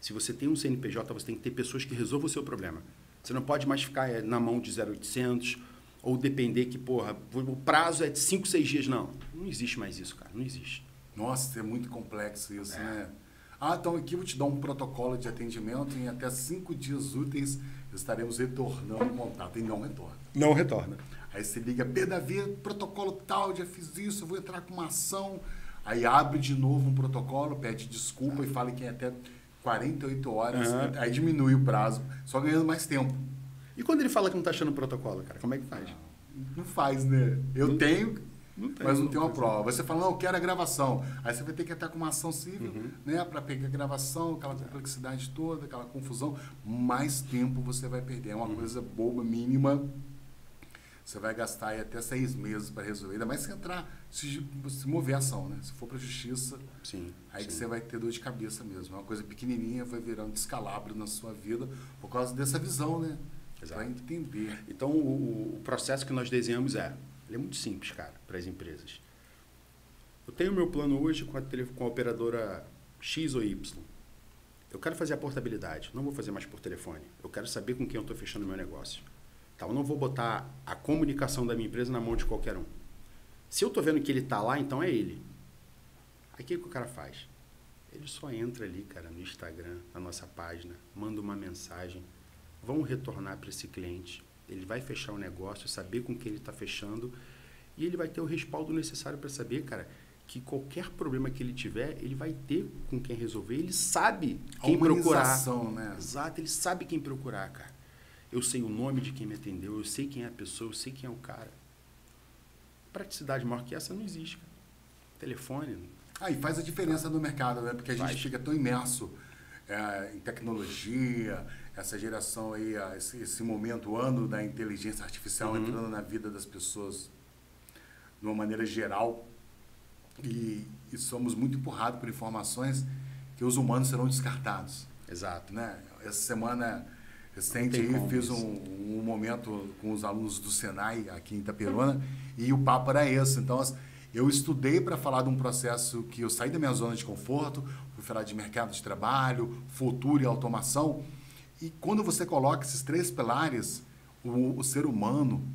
Se você tem um CNPJ, você tem que ter pessoas que resolvam o seu problema. Você não pode mais ficar eh, na mão de 0800 Ou depender que, porra, o prazo é de 5, 6 dias. Não, não existe mais isso, cara. Não existe. Nossa, é muito complexo isso, é. né? Ah, então aqui eu vou te dar um protocolo de atendimento em até cinco dias úteis estaremos retornando o contato. E não retorna. Não retorna. Aí você liga, P. Davi, protocolo tal, já fiz isso, eu vou entrar com uma ação. Aí abre de novo um protocolo, pede desculpa e fala que é até 48 horas. Uhum. Aí diminui o prazo, só ganhando mais tempo. E quando ele fala que não está achando o protocolo, cara, como é que faz? Não, não faz, né? Eu não, tenho, não tem, mas não, tem uma prova. Você fala, não, eu quero a gravação. Aí você vai ter que estar com uma ação civil, uhum. né? Para pegar a gravação, aquela complexidade toda, aquela confusão. Mais tempo você vai perder. É uma uhum. coisa boba, mínima. Você vai gastar aí até seis meses para resolver. Ainda mais se entrar, se, se mover a ação, né? Se for para a justiça, sim, aí sim. que você vai ter dor de cabeça mesmo. É uma coisa pequenininha, vai virando descalabro na sua vida por causa dessa visão, né? Entender. Então, o, o processo que nós desenhamos é ele é muito simples, cara, para as empresas. Eu tenho meu plano hoje com a, com a operadora X ou Y. Eu quero fazer a portabilidade, não vou fazer mais por telefone. Eu quero saber com quem eu estou fechando meu negócio. Tá, eu não vou botar a comunicação da minha empresa na mão de qualquer um. Se eu estou vendo que ele está lá, então é ele. Aí o que, que o cara faz? Ele só entra ali, cara, no Instagram, na nossa página, manda uma mensagem. Vão retornar para esse cliente ele vai fechar o negócio, saber com quem ele está fechando e ele vai ter o respaldo necessário para saber, cara, que qualquer problema que ele tiver, ele vai ter com quem resolver. Ele sabe quem procurar. Né? Exato, ele sabe quem procurar, cara. Eu sei o nome de quem me atendeu, eu sei quem é a pessoa, eu sei quem é o cara. Praticidade maior que essa não existe, cara. Telefone. Ah, e faz a diferença no mercado, né? Porque a gente fica tão imerso é, em tecnologia, essa geração aí, esse, esse momento, o ano da inteligência artificial uhum. entrando na vida das pessoas de uma maneira geral. E, e somos muito empurrados por informações que os humanos serão descartados. Exato. Né? Essa semana recente aí fiz um, um, momento com os alunos do Senai aqui em Itaperuna e o papo era esse. Então, eu estudei para falar de um processo que eu saí da minha zona de conforto, fui falar de mercado de trabalho, futuro e automação. E quando você coloca esses três pilares, o, o ser humano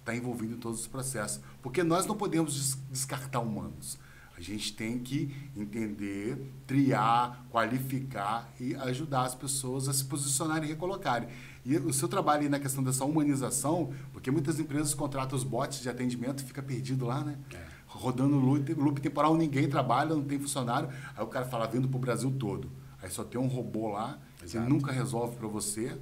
está envolvido em todos os processos. Porque nós não podemos descartar humanos. A gente tem que entender, triar, qualificar e ajudar as pessoas a se posicionarem e recolocarem. E o seu trabalho na questão dessa humanização, porque muitas empresas contratam os bots de atendimento e fica perdido lá, né? É. Rodando loop, loop temporal, ninguém trabalha, não tem funcionário. Aí o cara fala, vindo para o Brasil todo. Aí só tem um robô lá Exato. Ele nunca resolve para você.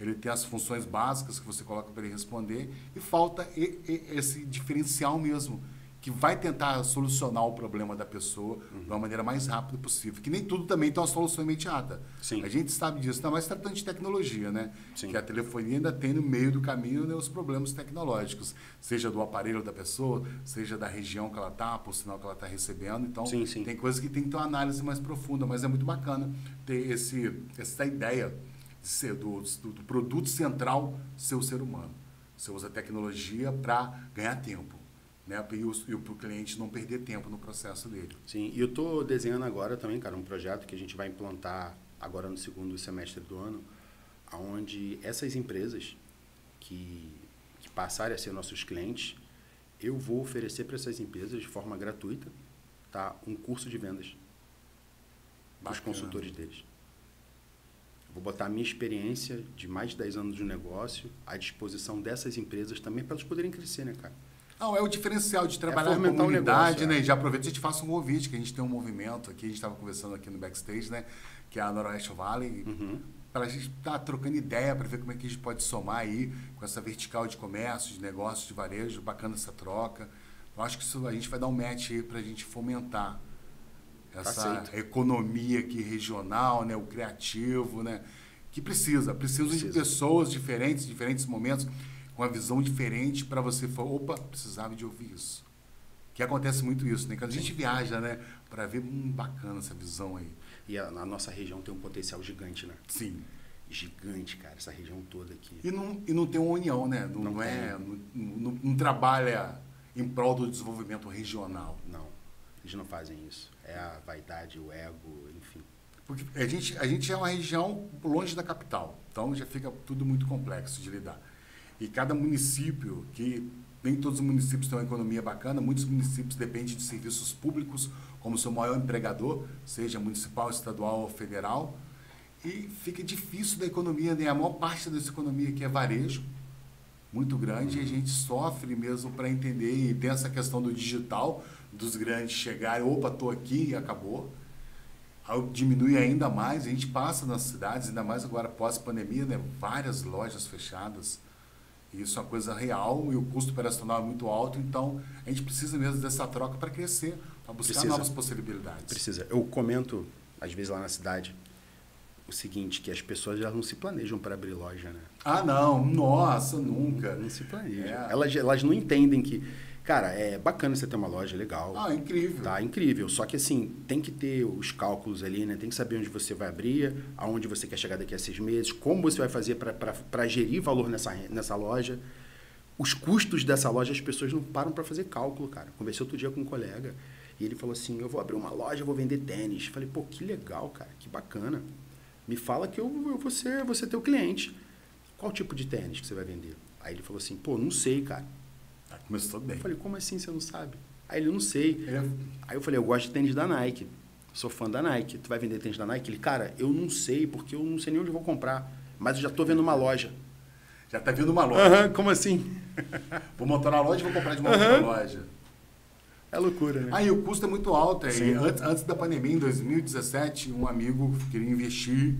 Ele tem as funções básicas que você coloca para ele responder. E falta esse diferencial mesmo, que vai tentar solucionar o problema da pessoa uhum. de uma maneira mais rápida possível. Que nem tudo também tem uma solução imediata. Sim. A gente sabe disso, não, mas tratando de tecnologia, né? Sim. Que a telefonia ainda tem no meio do caminho né, os problemas tecnológicos, seja do aparelho da pessoa, seja da região que ela está, por sinal que ela está recebendo. Então, sim, sim. tem coisas que tem que ter uma análise mais profunda, mas é muito bacana ter esse, essa ideia de ser do, do, do produto central ser o ser humano. Você usa a tecnologia para ganhar tempo né? E o, e o cliente não perder tempo no processo dele. Sim, e eu estou desenhando agora também, cara, um projeto que a gente vai implantar agora no segundo semestre do ano, onde essas empresas que, que passarem a ser nossos clientes, eu vou oferecer para essas empresas de forma gratuita tá, um curso de vendas para os consultores deles. Vou botar a minha experiência de mais de 10 anos de negócio à disposição dessas empresas também para elas poderem crescer, né, cara? Não, é o diferencial de trabalhar é na comunidade, negócio, né? É. Já aproveita e a gente faça um convite, que a gente tem um movimento aqui, a gente estava conversando aqui no backstage, né? Que é a Noroeste Valley. Uhum. Para a gente estar tá trocando ideia, para ver como é que a gente pode somar aí com essa vertical de comércio, de negócios, de varejo, bacana essa troca. Eu acho que isso a gente vai dar um match aí para a gente fomentar essa economia aqui regional, né? O criativo, né? Que precisa, precisa, precisa. de pessoas diferentes, diferentes momentos com uma visão diferente para você falar, opa, precisava de ouvir isso. Que acontece muito isso, né? Quando a gente viaja, né? Para ver, hum, bacana essa visão aí. E a, a, nossa região tem um potencial gigante, né? Sim. Gigante, cara, essa região toda aqui. E não, e não tem uma união, né? Não, não, não é, não, não, não, trabalha em prol do desenvolvimento regional. Não, eles não fazem isso. É a vaidade, o ego, enfim. Porque a gente, a gente é uma região longe da capital, então já fica tudo muito complexo de lidar. E cada município, que nem todos os municípios têm uma economia bacana, muitos municípios dependem de serviços públicos como seu maior empregador, seja municipal, estadual ou federal. E fica difícil da economia, né? A maior parte dessa economia aqui é varejo, muito grande, e a gente sofre mesmo para entender. E tem essa questão do digital, dos grandes chegarem, opa, estou aqui e acabou diminui ainda mais, a gente passa nas cidades, ainda mais agora pós-pandemia, né? várias lojas fechadas. Isso é uma coisa real e o custo operacional é muito alto, então a gente precisa mesmo dessa troca para crescer, para buscar precisa. novas possibilidades. Precisa. Eu comento, às vezes, lá na cidade, o seguinte, que as pessoas já não se planejam para abrir loja, né? Ah, não. Nossa, nunca. Não, não se planejam. É. Elas, elas não entendem que Cara, é bacana você ter uma loja legal. Ah, incrível. Tá, incrível. Só que assim, tem que ter os cálculos ali, né? Tem que saber onde você vai abrir, aonde você quer chegar daqui a seis meses, como você vai fazer para gerir valor nessa, nessa loja. Os custos dessa loja, as pessoas não param para fazer cálculo, cara. Conversei outro dia com um colega e ele falou assim: Eu vou abrir uma loja, vou vender tênis. Falei, pô, que legal, cara, que bacana. Me fala que eu, eu vou, ser, vou ser teu cliente. Qual tipo de tênis que você vai vender? Aí ele falou assim: pô, não sei, cara. Começou bem. Eu falei, como assim você não sabe? Aí ele, não sei. É. Aí eu falei, eu gosto de tênis da Nike. Sou fã da Nike. Tu vai vender tênis da Nike? Ele, cara, eu não sei, porque eu não sei nem onde eu vou comprar. Mas eu já estou vendo uma loja. Já está vendo uma loja? Aham, uhum, como assim? vou montar na loja e vou comprar de uma uhum. outra loja. É loucura, né? Aí o custo é muito alto. Antes, antes da pandemia, em 2017, um amigo queria investir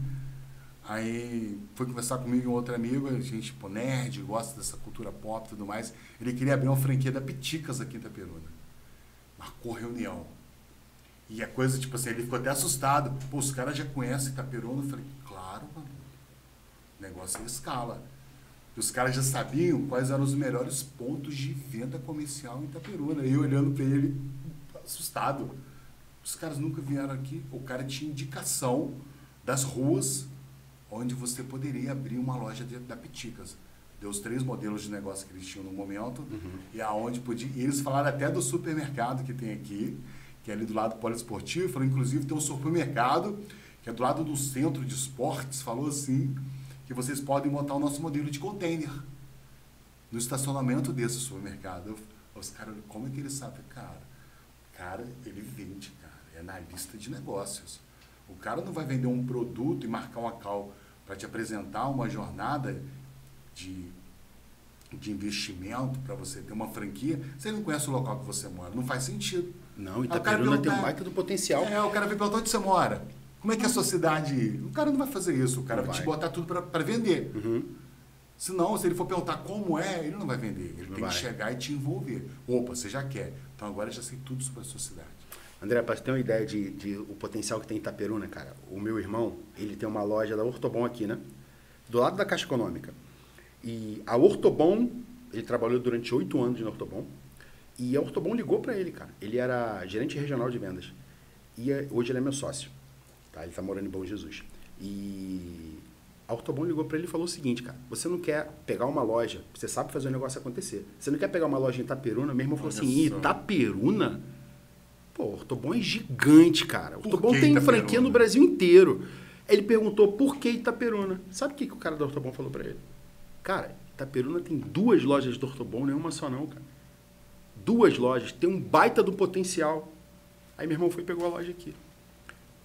Aí foi conversar comigo um outro amigo, a gente, pô, nerd, gosta dessa cultura pop e tudo mais. Ele queria abrir uma franquia da Piticas aqui em Itaperuna. Marcou reunião. E a coisa, tipo assim, ele ficou até assustado. Pô, os caras já conhecem Itaperuna? Eu falei, claro, mano. O negócio é escala. E os caras já sabiam quais eram os melhores pontos de venda comercial em Itaperuna. E eu olhando para ele, assustado. Os caras nunca vieram aqui. O cara tinha indicação das ruas onde você poderia abrir uma loja de, da Piticas. Deu os três modelos de negócio que eles tinham no momento uhum. e aonde podia. E eles falaram até do supermercado que tem aqui, que é ali do lado do poliesportivo. Falou, inclusive, tem um supermercado que é do lado do centro de esportes. Falou assim que vocês podem montar o nosso modelo de container no estacionamento desse supermercado. os caras, como é que ele sabe? Cara, cara, ele vende, cara. É na lista de negócios. O cara não vai vender um produto e marcar uma cal para te apresentar uma jornada de, de investimento para você ter uma franquia, você não conhece o local que você mora. Não faz sentido. Não, Itaperuna tem um baita do potencial. É, o cara vem perguntar onde você mora. Como é que é a sua cidade? O cara não vai fazer isso. O cara vai, vai te botar tudo para vender. Uhum. Senão, se ele for perguntar como é, ele não vai vender. Ele não tem vai. que chegar e te envolver. Opa, você já quer. Então agora eu já sei tudo sobre a sua cidade. André, para você ter uma ideia de, de, o potencial que tem em Itaperuna, cara, o meu irmão, ele tem uma loja da Ortobon aqui, né? Do lado da Caixa Econômica. E a Ortobon, ele trabalhou durante oito anos na Ortobon. E a Ortobon ligou para ele, cara. Ele era gerente regional de vendas. E é, hoje ele é meu sócio. Tá? Ele está morando em Bom Jesus. E a Ortobon ligou para ele e falou o seguinte, cara. Você não quer pegar uma loja, você sabe fazer o negócio acontecer. Você não quer pegar uma loja em Itaperuna? Meu irmão falou assim, Itaperuna? Pô, o Ortobon é gigante, cara. O Ortobon tem Itaperuna? franquia no Brasil inteiro. Ele perguntou por que Itaperuna. Sabe o que, que o cara do Ortobon falou para ele? Cara, Itaperuna tem duas lojas do Ortobon, nenhuma só não, cara. Duas lojas, tem um baita do potencial. Aí meu irmão foi e pegou a loja aqui.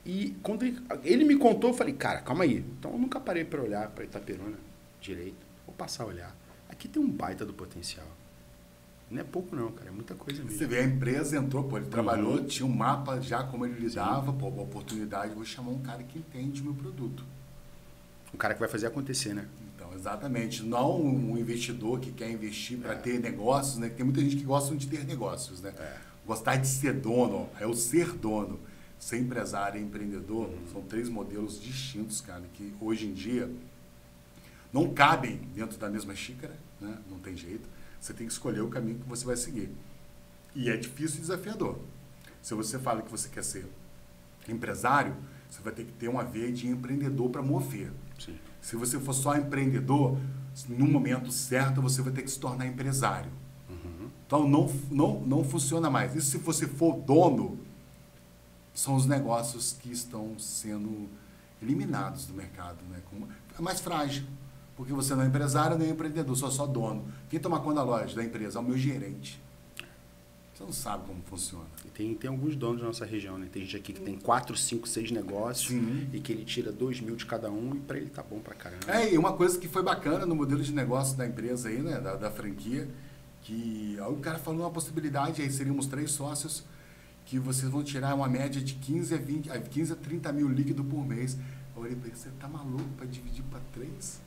E quando ele, ele me contou, eu falei, cara, calma aí. Então eu nunca parei para olhar para Itaperuna direito. Vou passar a olhar. Aqui tem um baita do potencial. Não é pouco não, cara, é muita coisa mesmo. Você vê, a empresa entrou, pô, ele trabalhou, uhum. tinha um mapa já como ele lidava, Sim. pô, uma oportunidade, vou chamar um cara que entende o meu produto. Um cara que vai fazer acontecer, né? Então, exatamente. Não um investidor que quer investir para é. ter negócios, né? Tem muita gente que gosta de ter negócios, né? É. Gostar de ser dono, é o ser dono. Ser empresário e empreendedor uhum. são três modelos distintos, cara, que hoje em dia não cabem dentro da mesma xícara, né? Não tem jeito você tem que escolher o caminho que você vai seguir. E é difícil e desafiador. Se você fala que você quer ser empresário, você vai ter que ter uma veia de empreendedor para mover. Sim. Se você for só empreendedor, no momento certo você vai ter que se tornar empresário. Uhum. Então não, não, não funciona mais. E se você for dono, são os negócios que estão sendo eliminados do mercado. Né? É mais frágil. Porque você não é empresário nem empreendedor, sou só dono. Quem toma conta da loja, da empresa, é o meu gerente. Você não sabe como funciona. E tem, tem alguns donos da nossa região, né? Tem gente aqui que tem 4, 5, 6 negócios Sim. e que ele tira 2 mil de cada um e para ele tá bom pra caramba. É, e uma coisa que foi bacana no modelo de negócio da empresa aí, né, da, da franquia, que aí o cara falou uma possibilidade, aí seríamos três sócios, que vocês vão tirar uma média de 15 a, 20, a 15 a 30 mil líquido por mês. Eu olhei para ele, você tá maluco para dividir para três?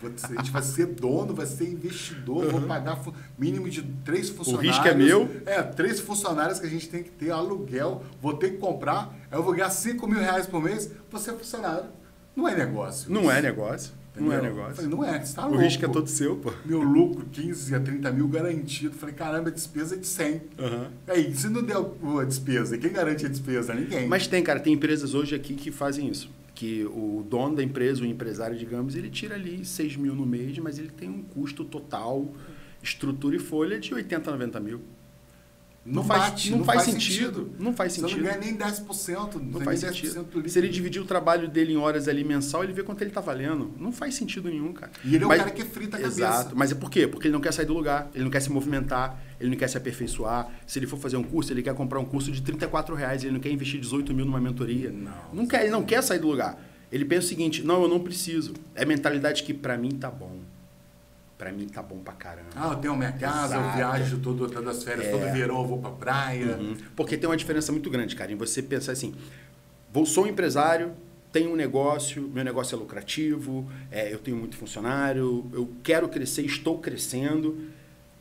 Vou- a gente vai ser dono, vai ser investidor, vou pagar mínimo de três funcionários. risco é meu? É, três funcionários que a gente tem que ter, aluguel, vou ter que comprar, aí eu vou ganhar 5 mil reais por mês, você é funcionário. Não é negócio. Não é negócio. Não é Entendeu? Eu negócio. Falei, não é, você tá o louco. risco é todo seu, pô. Meu lucro, 15 a 30 mil garantido. Falei, caramba, a despesa é de 100. Aham. Aí, se não deu a despesa, quem garante a despesa? Ninguém. Mas tem, cara, tem empresas hoje aqui que fazem isso. Que o dono da empresa, o empresário, digamos, ele tira ali 6 mil no mês, mas ele tem um custo total, estrutura e folha de 80, 90 mil. Não, faz- bate, não faz sentido. Não faz Você sentido. não ganha nem 10%. Não tem faz sentido. 10% líquido. Se ele dividir o trabalho dele em horas ali mensal, ele vê quanto ele tá valendo. Não faz sentido nenhum, cara. E ele é o Mas- cara que frita a cabeça. Exato. Mas é por quê? Porque ele não quer sair do lugar, ele não quer se movimentar, ele não quer se aperfeiçoar. Se ele for fazer um curso, ele quer comprar um curso de 34 reais, ele não quer investir 18 mil numa mentoria. Não. Não quer, ele não quer sair do lugar. Ele pensa o seguinte, não, eu não preciso. É mentalidade que pra mim tá bom. Pra mim tá bom pra caramba. Ah, eu tenho minha casa, Exato. eu viajo todo, todas as férias, É. todo verão eu vou pra praia. Uhum. Porque tem uma diferença muito grande, cara, em você pensar assim, vou, sou um empresário, tenho um negócio, meu negócio é lucrativo, é, eu tenho muito funcionário, eu quero crescer, estou crescendo,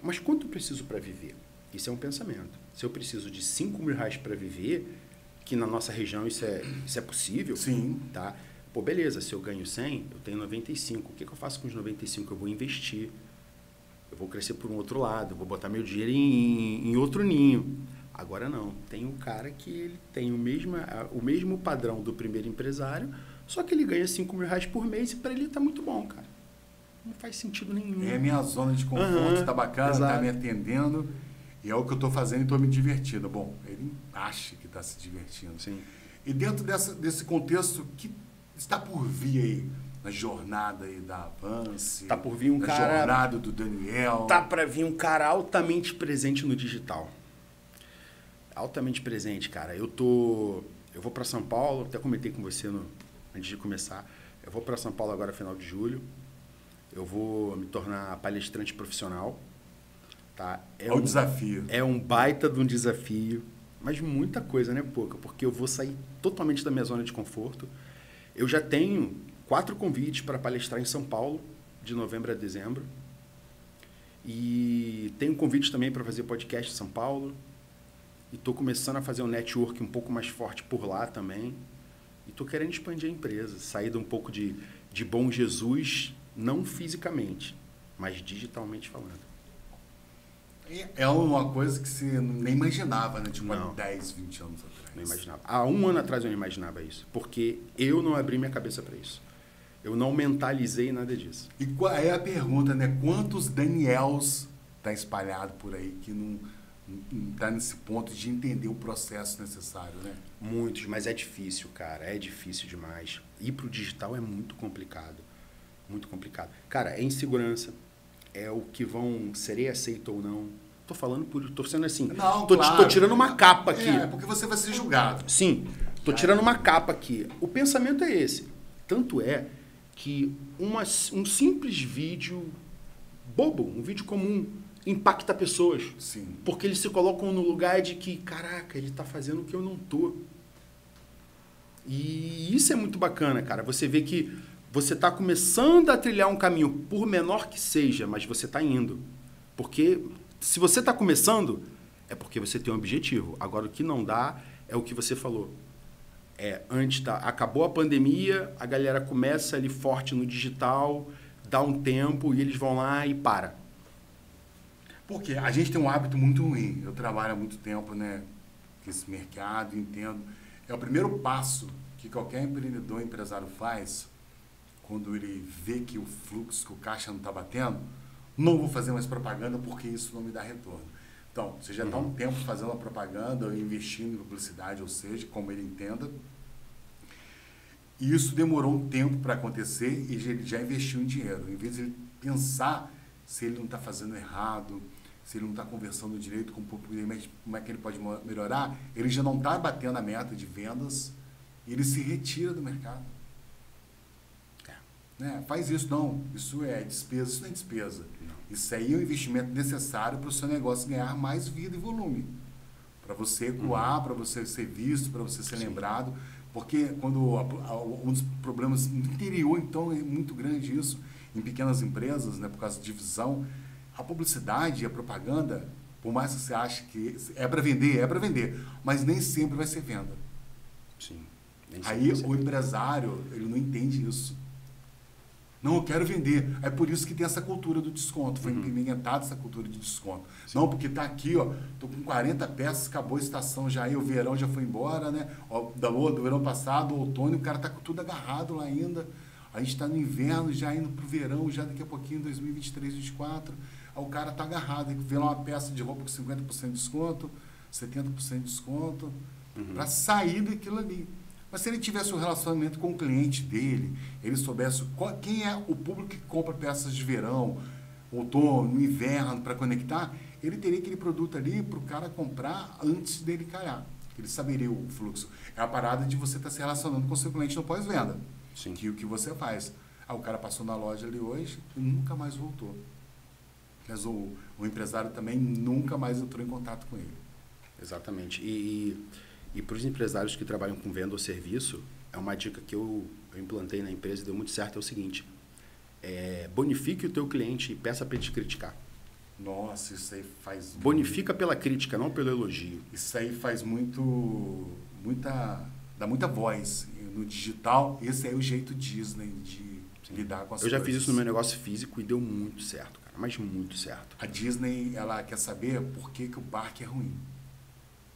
mas quanto eu preciso para viver? Isso é um pensamento. Se eu preciso de 5 mil reais para viver, que na nossa região isso é, isso é possível, Sim. tá? Pô, beleza, se eu ganho 100, eu tenho 95. O que, que eu faço com os 95? Eu vou investir. Eu vou crescer por um outro lado, eu vou botar meu dinheiro em, em outro ninho. Agora não, tem um cara que ele tem o mesmo, o mesmo padrão do primeiro empresário, só que ele ganha 5 mil reais por mês e para ele tá muito bom, cara. Não faz sentido nenhum. É a minha zona de conforto, Aham, tá bacana, exato. tá me atendendo. E é o que eu tô fazendo e tô me divertindo. Bom, ele acha que tá se divertindo. Sim. E dentro dessa, desse contexto, que está por vir aí na jornada aí da Avance? Tá por vir um na cara- jornada do Daniel. Tá para vir um cara altamente presente no digital. Altamente presente, cara. Eu tô, eu vou para São Paulo, até comentei com você no, antes de começar. Eu vou para São Paulo agora final de julho. Eu vou me tornar palestrante profissional, tá? É o desafio. É um baita de um desafio, mas muita coisa, né, pouca, porque eu vou sair totalmente da minha zona de conforto. Eu já tenho quatro convites para palestrar em São Paulo, de novembro a dezembro. E tenho convites também para fazer podcast em São Paulo. E estou começando a fazer um network um pouco mais forte por lá também. E estou querendo expandir a empresa, sair um pouco de, de bom Jesus, não fisicamente, mas digitalmente falando. É uma coisa que você nem imaginava, né? Tipo, há Não. 10, 20 anos atrás. Não imaginava. Há um ano atrás eu não imaginava isso, porque eu não abri minha cabeça para isso. Eu não mentalizei nada disso. E qual é a pergunta, né? Quantos Daniels tá espalhado por aí que não, não tá nesse ponto de entender o processo necessário, né? Muitos, mas é difícil, cara. É difícil demais. Ir pro digital é muito complicado. Muito complicado. Cara, é insegurança. É o que vão serei aceito ou não. Tô falando por. tô sendo assim. Não, tô, claro. tô tirando uma capa aqui. É, porque você vai ser julgado. Sim, tô tirando uma capa aqui. O pensamento é esse. Tanto é que uma, um simples vídeo bobo, um vídeo comum, impacta pessoas. Sim. Porque eles se colocam no lugar de que, caraca, ele tá fazendo o que eu não tô. E isso é muito bacana, cara. Você vê que você tá começando a trilhar um caminho, por menor que seja, mas você tá indo. Porque se você tá começando, é porque você tem um objetivo. Agora, o que não dá é o que você falou. É, antes da, acabou a pandemia, a galera começa ali forte no digital, dá um tempo e eles vão lá e para. Porque a gente tem um hábito muito ruim. Eu trabalho há muito tempo, né? Com esse mercado, entendo. É o primeiro passo que qualquer empreendedor, empresário faz quando ele vê que o fluxo, que o caixa não está batendo. Não vou fazer mais propaganda porque isso não me dá retorno. Então, você já está um tempo fazendo a propaganda, investindo em publicidade, ou seja, como ele entenda. E isso demorou um tempo para acontecer e ele já investiu em dinheiro. Em vez de ele pensar se ele não está fazendo errado, se ele não está conversando direito com o público como é que ele pode melhorar, ele já não está batendo a meta de vendas e ele se retira do mercado. Né? Faz isso, não. Isso é despesa, isso não é despesa. Não. Isso aí é o investimento necessário para o seu negócio ganhar mais vida e volume. Para você ecoar, uhum. para você ser visto, para você ser Sim. lembrado. Porque quando um dos problemas no interior, então, é muito grande isso, em pequenas empresas, né, por causa de divisão, a publicidade e a propaganda, por mais que você ache que é para vender, é para vender, mas nem sempre vai ser venda. Sim. Aí o empresário, ele não entende isso. Não, eu quero vender. É por isso que tem essa cultura do desconto. Foi uhum. implementada essa cultura de desconto. Sim. Não, porque está aqui, ó, tô com 40 peças, acabou a estação já aí, o verão já foi embora, né? Ó, do, do verão passado, o outono, o cara tá com tudo agarrado lá ainda. A gente está no inverno, já indo pro verão, já daqui a pouquinho, 2023, 2024. Aí o cara tá agarrado, vê lá uma peça de roupa com 50% de desconto, 70% de desconto, uhum. para sair daquilo ali. Mas se ele tivesse um relacionamento com o cliente dele, ele soubesse qual, quem é o público que compra peças de verão, outono, inverno, para conectar, ele teria aquele produto ali para o cara comprar antes dele calhar. Ele saberia o fluxo. É a parada de você estar tá se relacionando com o seu cliente no pós-venda. Que o que você faz. Ah, o cara passou na loja ali hoje e nunca mais voltou. Mas o, o empresário também nunca mais entrou em contato com ele. Exatamente. E, e e para os empresários que trabalham com venda ou serviço, é uma dica que eu, eu implantei na empresa e deu muito certo, é o seguinte. É, bonifique o teu cliente e peça para ele te criticar. Nossa, isso aí faz... Bonifica muito... pela crítica, não pelo elogio. Isso aí faz muito... muita dá muita voz. No digital, esse é o jeito Disney de Sim. lidar com as Eu já fiz isso no meu negócio físico e deu muito certo, cara. Mas muito certo. A Disney, ela quer saber por que, que o parque é ruim.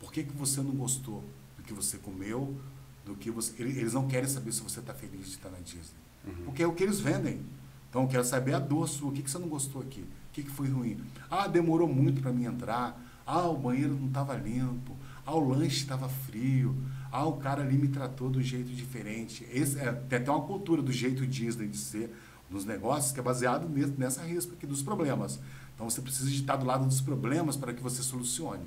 Por que, que você não gostou do que você comeu? Do que você, eles não querem saber se você está feliz de estar na Disney. Uhum. Porque é o que eles vendem. Então, eu quero saber a dor sua. O que, que você não gostou aqui? O que, que foi ruim? Ah, demorou muito para mim entrar. Ah, o banheiro não estava limpo. Ah, o lanche estava frio. Ah, o cara ali me tratou de um jeito diferente. Esse, é, tem até uma cultura do jeito Disney de ser nos negócios que é baseado nessa risca aqui dos problemas. Então, você precisa de estar do lado dos problemas para que você solucione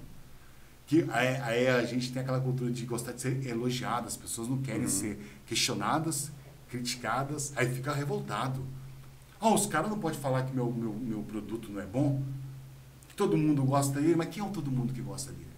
que aí, aí, a gente tem aquela cultura de gostar de ser elogiado, as pessoas não querem uhum. ser questionadas, criticadas, aí fica revoltado. Oh, os caras não podem falar que meu, meu, meu produto não é bom, todo mundo gosta dele, mas quem é o todo mundo que gosta dele?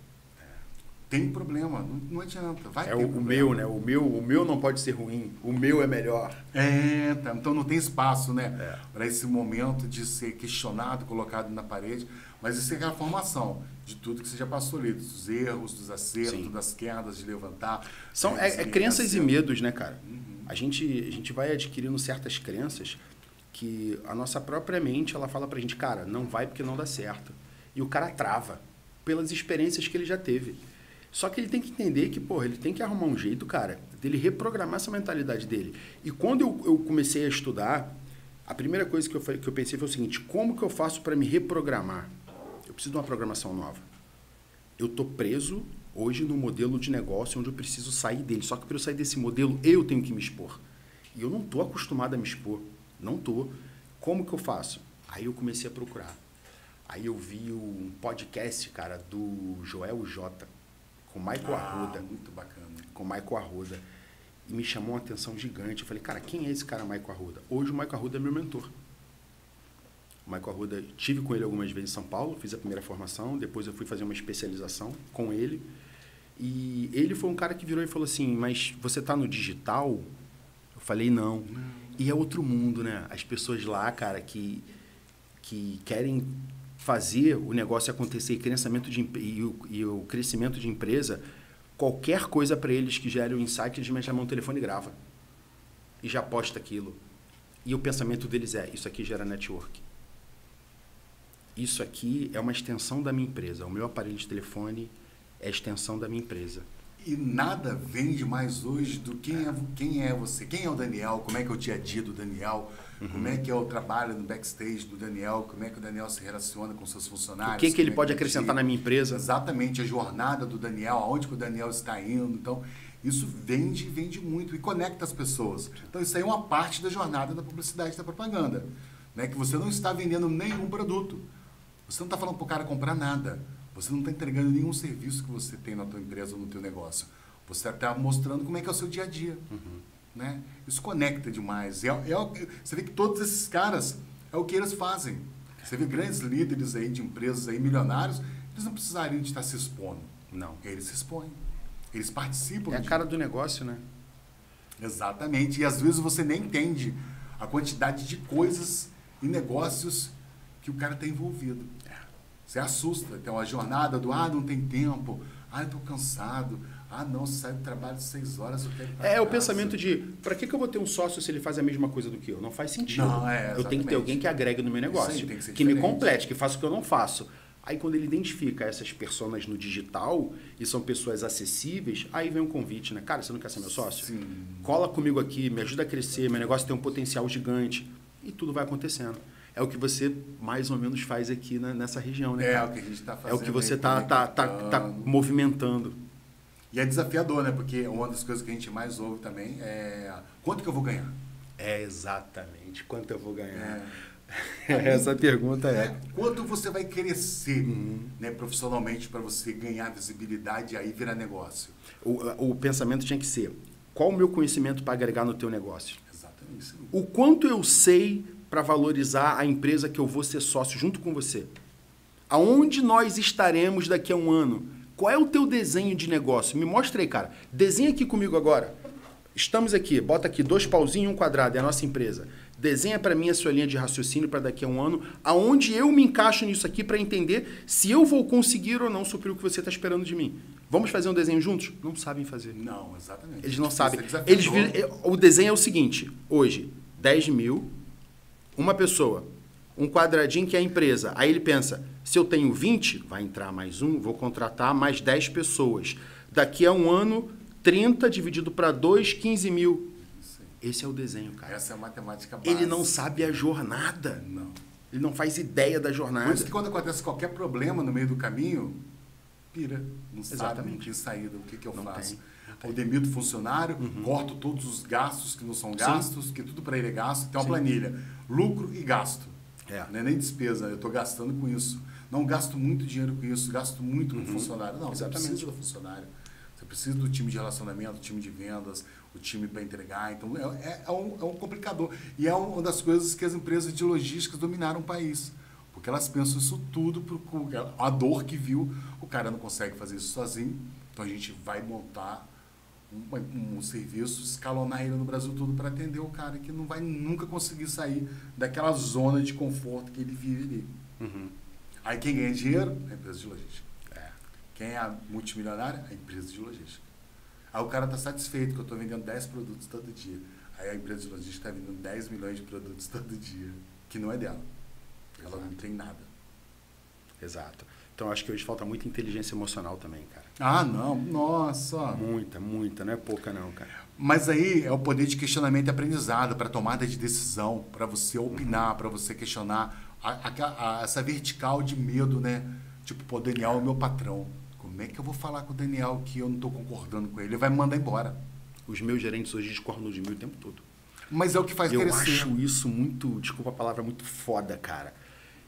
tem problema, não, não adianta. Vai é o, o, meu, né? O meu, o meu não pode ser ruim, o meu é melhor. É, tá, então não tem espaço, né? É. Para esse momento de ser questionado, colocado na parede. Mas isso é a formação de tudo que você já passou ali, dos erros, dos acertos, Sim. das quedas, de levantar. São é, é crenças e medos, né, cara? Uhum. A, gente, a gente vai adquirindo certas crenças que a nossa própria mente ela fala pra gente, cara, não vai porque não dá certo. E o cara trava pelas experiências que ele já teve. Só que ele tem que entender que, porra, ele tem que arrumar um jeito, cara, dele reprogramar essa mentalidade dele. E quando eu, eu comecei a estudar, a primeira coisa que eu, que eu pensei foi o seguinte: como que eu faço para me reprogramar? Preciso de uma programação nova. Eu tô preso hoje no modelo de negócio onde eu preciso sair dele. Só que para eu sair desse modelo, eu tenho que me expor. E eu não tô acostumado a me expor. Não tô. Como que eu faço? Aí eu comecei a procurar. Aí eu vi um podcast, cara, do Joel J com Michael ah, Arruda. Muito bacana. Com Michael Arruda. E me chamou uma atenção gigante. Eu falei, cara, quem é esse cara, Michael Arruda? Hoje o Michael Arruda é meu mentor. O Michael Arruda, tive com ele algumas vezes em São Paulo, fiz a primeira formação, depois eu fui fazer uma especialização com ele. E ele foi um cara que virou e falou assim: Mas você está no digital? Eu falei: Não. E é outro mundo, né? As pessoas lá, cara, que, que querem fazer o negócio acontecer e, crescimento de, e, o, e o crescimento de empresa, qualquer coisa para eles que gere um insight, eles a mão no telefone e grava. E já posta aquilo. E o pensamento deles é, isso aqui gera network. Isso aqui é uma extensão da minha empresa. O meu aparelho de telefone é a extensão da minha empresa. E nada vende mais hoje do quem é, quem é você, quem é o Daniel, como é que é o dia a dia do Daniel, Uhum. Como é que é o trabalho no backstage do Daniel? Como é que o Daniel se relaciona com seus funcionários? O que, que ele é pode acrescentar na minha empresa? Exatamente, a jornada do Daniel, aonde que o Daniel está indo. Então, Isso vende, vende muito e conecta as pessoas. Então isso aí é uma parte da jornada da publicidade da propaganda. Né? Que você não está vendendo nenhum produto. Você não está falando para o cara comprar nada. Você não está entregando nenhum serviço que você tem na tua empresa ou no teu negócio. Você está mostrando como é que é o seu dia a dia. Uhum. Né? Isso conecta demais. É, é, você vê que todos esses caras é o que eles fazem. Você vê grandes líderes aí de empresas aí, milionários, eles não precisariam de estar se expondo. Não. Eles se expõem. Eles participam. É a cara do negócio, né? Exatamente. E às vezes você nem entende a quantidade de coisas e negócios que o cara está envolvido. Você assusta. Então a jornada do ah, não tem tempo, ah, eu estou cansado, ah, não, você sai do trabalho de seis horas, eu quero É, é o pensamento de, para que, que eu vou ter um sócio se ele faz a mesma coisa do que eu? Não faz sentido. Não, é, eu tenho que ter alguém que agregue no meu negócio, que, que me complete, que faça o que eu não faço. Aí quando ele identifica essas pessoas no digital e são pessoas acessíveis, aí vem um convite, né? Cara, você não quer ser meu sócio? Sim. Cola comigo aqui, me ajuda a crescer, meu negócio tem um potencial gigante. E tudo vai acontecendo. É o que você mais ou menos faz aqui na, nessa região, né? É, cara? é o que a gente está fazendo. É o que você está tá, tá, tá movimentando. E é desafiador, né? Porque uma das coisas que a gente mais ouve também é quanto que eu vou ganhar? É exatamente, quanto eu vou ganhar. É. Essa pergunta é. é. Quanto você vai crescer uhum. né, profissionalmente para você ganhar visibilidade e aí virar negócio? O, o pensamento tinha que ser: qual o meu conhecimento para agregar no teu negócio? Exatamente. O quanto eu sei para valorizar a empresa que eu vou ser sócio junto com você? Aonde nós estaremos daqui a um ano? Qual é o teu desenho de negócio? Me mostra aí, cara. Desenha aqui comigo agora. Estamos aqui, bota aqui dois pauzinhos e um quadrado, é a nossa empresa. Desenha para mim a sua linha de raciocínio para daqui a um ano, aonde eu me encaixo nisso aqui para entender se eu vou conseguir ou não suprir o que você está esperando de mim. Vamos fazer um desenho juntos? Não sabem fazer. Não, exatamente. Eles não sabem. Eles o desenho é o seguinte: hoje, 10 mil, uma pessoa, um quadradinho que é a empresa. Aí ele pensa: se eu tenho 20, vai entrar mais um, vou contratar mais 10 pessoas. Daqui a um ano, 30 dividido para 2, 15 mil. Esse é o desenho, cara. Essa é a matemática básica. Ele não sabe a jornada. Não. Ele não faz ideia da jornada. Por isso que quando acontece qualquer problema no meio do caminho, pira. Não Exatamente. sabe que saída, o que, que eu não faço. Tem. Eu demito funcionário, uhum. corto todos os gastos que não são gastos, Sim. que tudo para ele é gasto. Tem uma Sim. planilha. Lucro e gasto. É. Não é nem despesa, eu estou gastando com isso. Não gasto muito dinheiro com isso, gasto muito com uhum. funcionário. Não, Exatamente. você precisa do funcionário. Você precisa do time de relacionamento, do time de vendas, o time para entregar. Então, é, é, é, um, é um complicador. E é uma das coisas que as empresas de logística dominaram o país. Porque elas pensam isso tudo, pro, a dor que viu, o cara não consegue fazer isso sozinho. Então, a gente vai montar um, um, serviço, escalonar ele no Brasil todo para atender o cara que não vai nunca conseguir sair daquela zona de conforto que ele vive ali. Uhum. Aí quem ganha dinheiro é a empresa de logística. É. Quem é multimilionário é a empresa de logística. Aí o cara está satisfeito que eu estou vendendo 10 produtos todo dia. Aí a empresa de logística está vendendo 10 milhões de produtos todo dia, que não é dela. Ela Exato. não tem nada. Exato. Então acho que hoje falta muita inteligência emocional também, cara. Ah, não. Nossa. Muita, muita. Não é pouca, não, cara. Mas aí é o poder de questionamento e aprendizado para tomada de decisão, para você opinar, uhum. para você questionar a, a, a, essa vertical de medo, né? Tipo, pô, Daniel é o meu patrão. Como é que eu vou falar com o Daniel que eu não estou concordando com ele? Ele vai me mandar embora. Os meus gerentes hoje discordam de mim o tempo todo. Mas é o que faz eu crescer. Eu acho isso muito, desculpa a palavra, muito foda, cara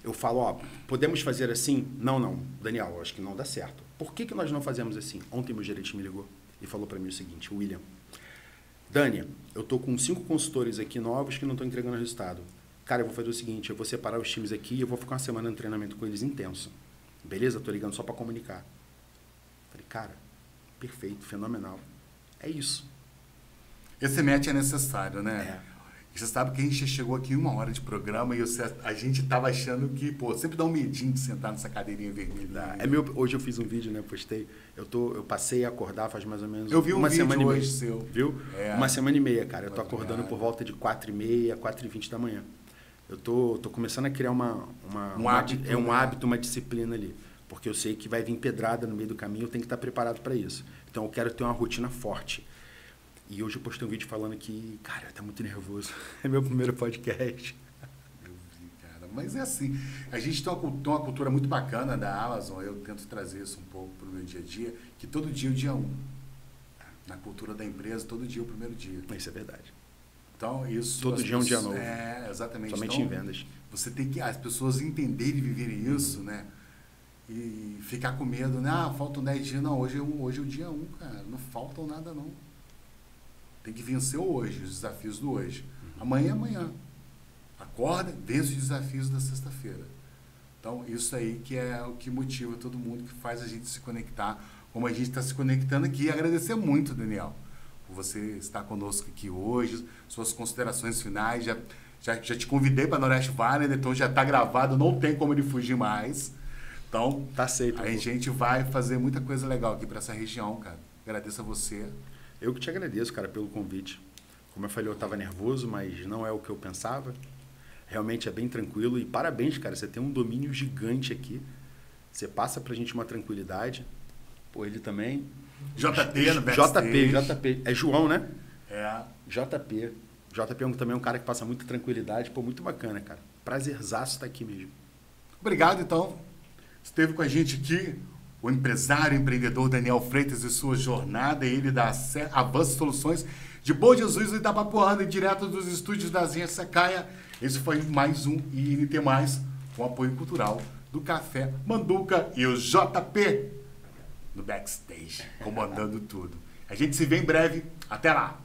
eu falo, ó, podemos fazer assim? Não, não, Daniel, acho que não dá certo. Por que, que nós não fazemos assim? Ontem meu gerente me ligou e falou para mim o seguinte, William, Dani, eu tô com cinco consultores aqui novos que não estão entregando resultado. Cara, eu vou fazer o seguinte, eu vou separar os times aqui e eu vou ficar uma semana de treinamento com eles intenso. Beleza? Tô ligando só para comunicar. Falei, cara, perfeito, fenomenal. É isso. Esse match é necessário, né? É. Você sabe que a gente chegou aqui uma hora de programa e a gente tava achando que, pô, sempre dá um medinho de sentar nessa cadeirinha vermelha. É meu, hoje eu fiz um vídeo, né? Postei. Eu, tô, eu passei a acordar faz mais ou menos eu vi um uma vídeo semana hoje e meia. seu. Viu? É. Uma semana e meia, cara. Eu tô acordando por volta de 4 e meia, 4 e 20 da manhã. Eu tô, tô começando a criar uma, uma, um uma hábito, é um né? hábito, uma disciplina ali. Porque eu sei que vai vir pedrada no meio do caminho, eu tenho que estar preparado para isso. Então eu quero ter uma rotina forte. E hoje eu postei um vídeo falando que, cara, tá muito nervoso. É meu primeiro podcast. Eu vi, cara. Mas é assim, a gente tem uma, uma cultura muito bacana da Amazon, eu tento trazer isso um pouco pro meu dia a dia, que todo dia é o dia um. Na cultura da empresa, todo dia é o primeiro dia. Isso é verdade. Então, isso. Todo dia é um dia novo. É, exatamente. Somente então, em vendas. Você tem que as pessoas entenderem e viverem isso, né? E ficar com medo, né? Ah, faltam 10 dias. Não, hoje é, um, hoje é o dia 1, cara. Não faltam nada, não. Tem que vencer hoje, os desafios do hoje. Amanhã é amanhã. Acorda, vence os desafios da sexta-feira. Então, isso aí que é o que motiva todo mundo, que faz a gente se conectar, como a gente está se conectando aqui. E agradecer muito, Daniel, por você estar conosco aqui hoje, suas considerações finais. Já, já, já te convidei para Noroeste Valley, né? então já está gravado, não tem como ele fugir mais. Então, Tá aceito. a gente vai fazer muita coisa legal aqui para essa região, cara. Agradeço a você. Eu que te agradeço, cara, pelo convite. Como eu falei, eu estava nervoso, mas não é o que eu pensava. Realmente é bem tranquilo. E parabéns, cara. Você tem um domínio gigante aqui. Você passa pra gente uma tranquilidade. Pô, ele também. JP no JP, backstage. JP. É João, né? É. JP. JP é também um cara que passa muita tranquilidade. Pô, muito bacana, cara. Prazerzaço estar aqui mesmo. Obrigado, então. Esteve com a gente aqui o empresário, empreendedor Daniel Freitas e sua jornada, ele da Avanço Soluções de Bom Jesus e da direto dos estúdios da Zinha Sacaia. Esse foi mais um INT+, com apoio cultural do Café Manduca e o JP no backstage, comandando tudo. A gente se vê em breve. Até lá!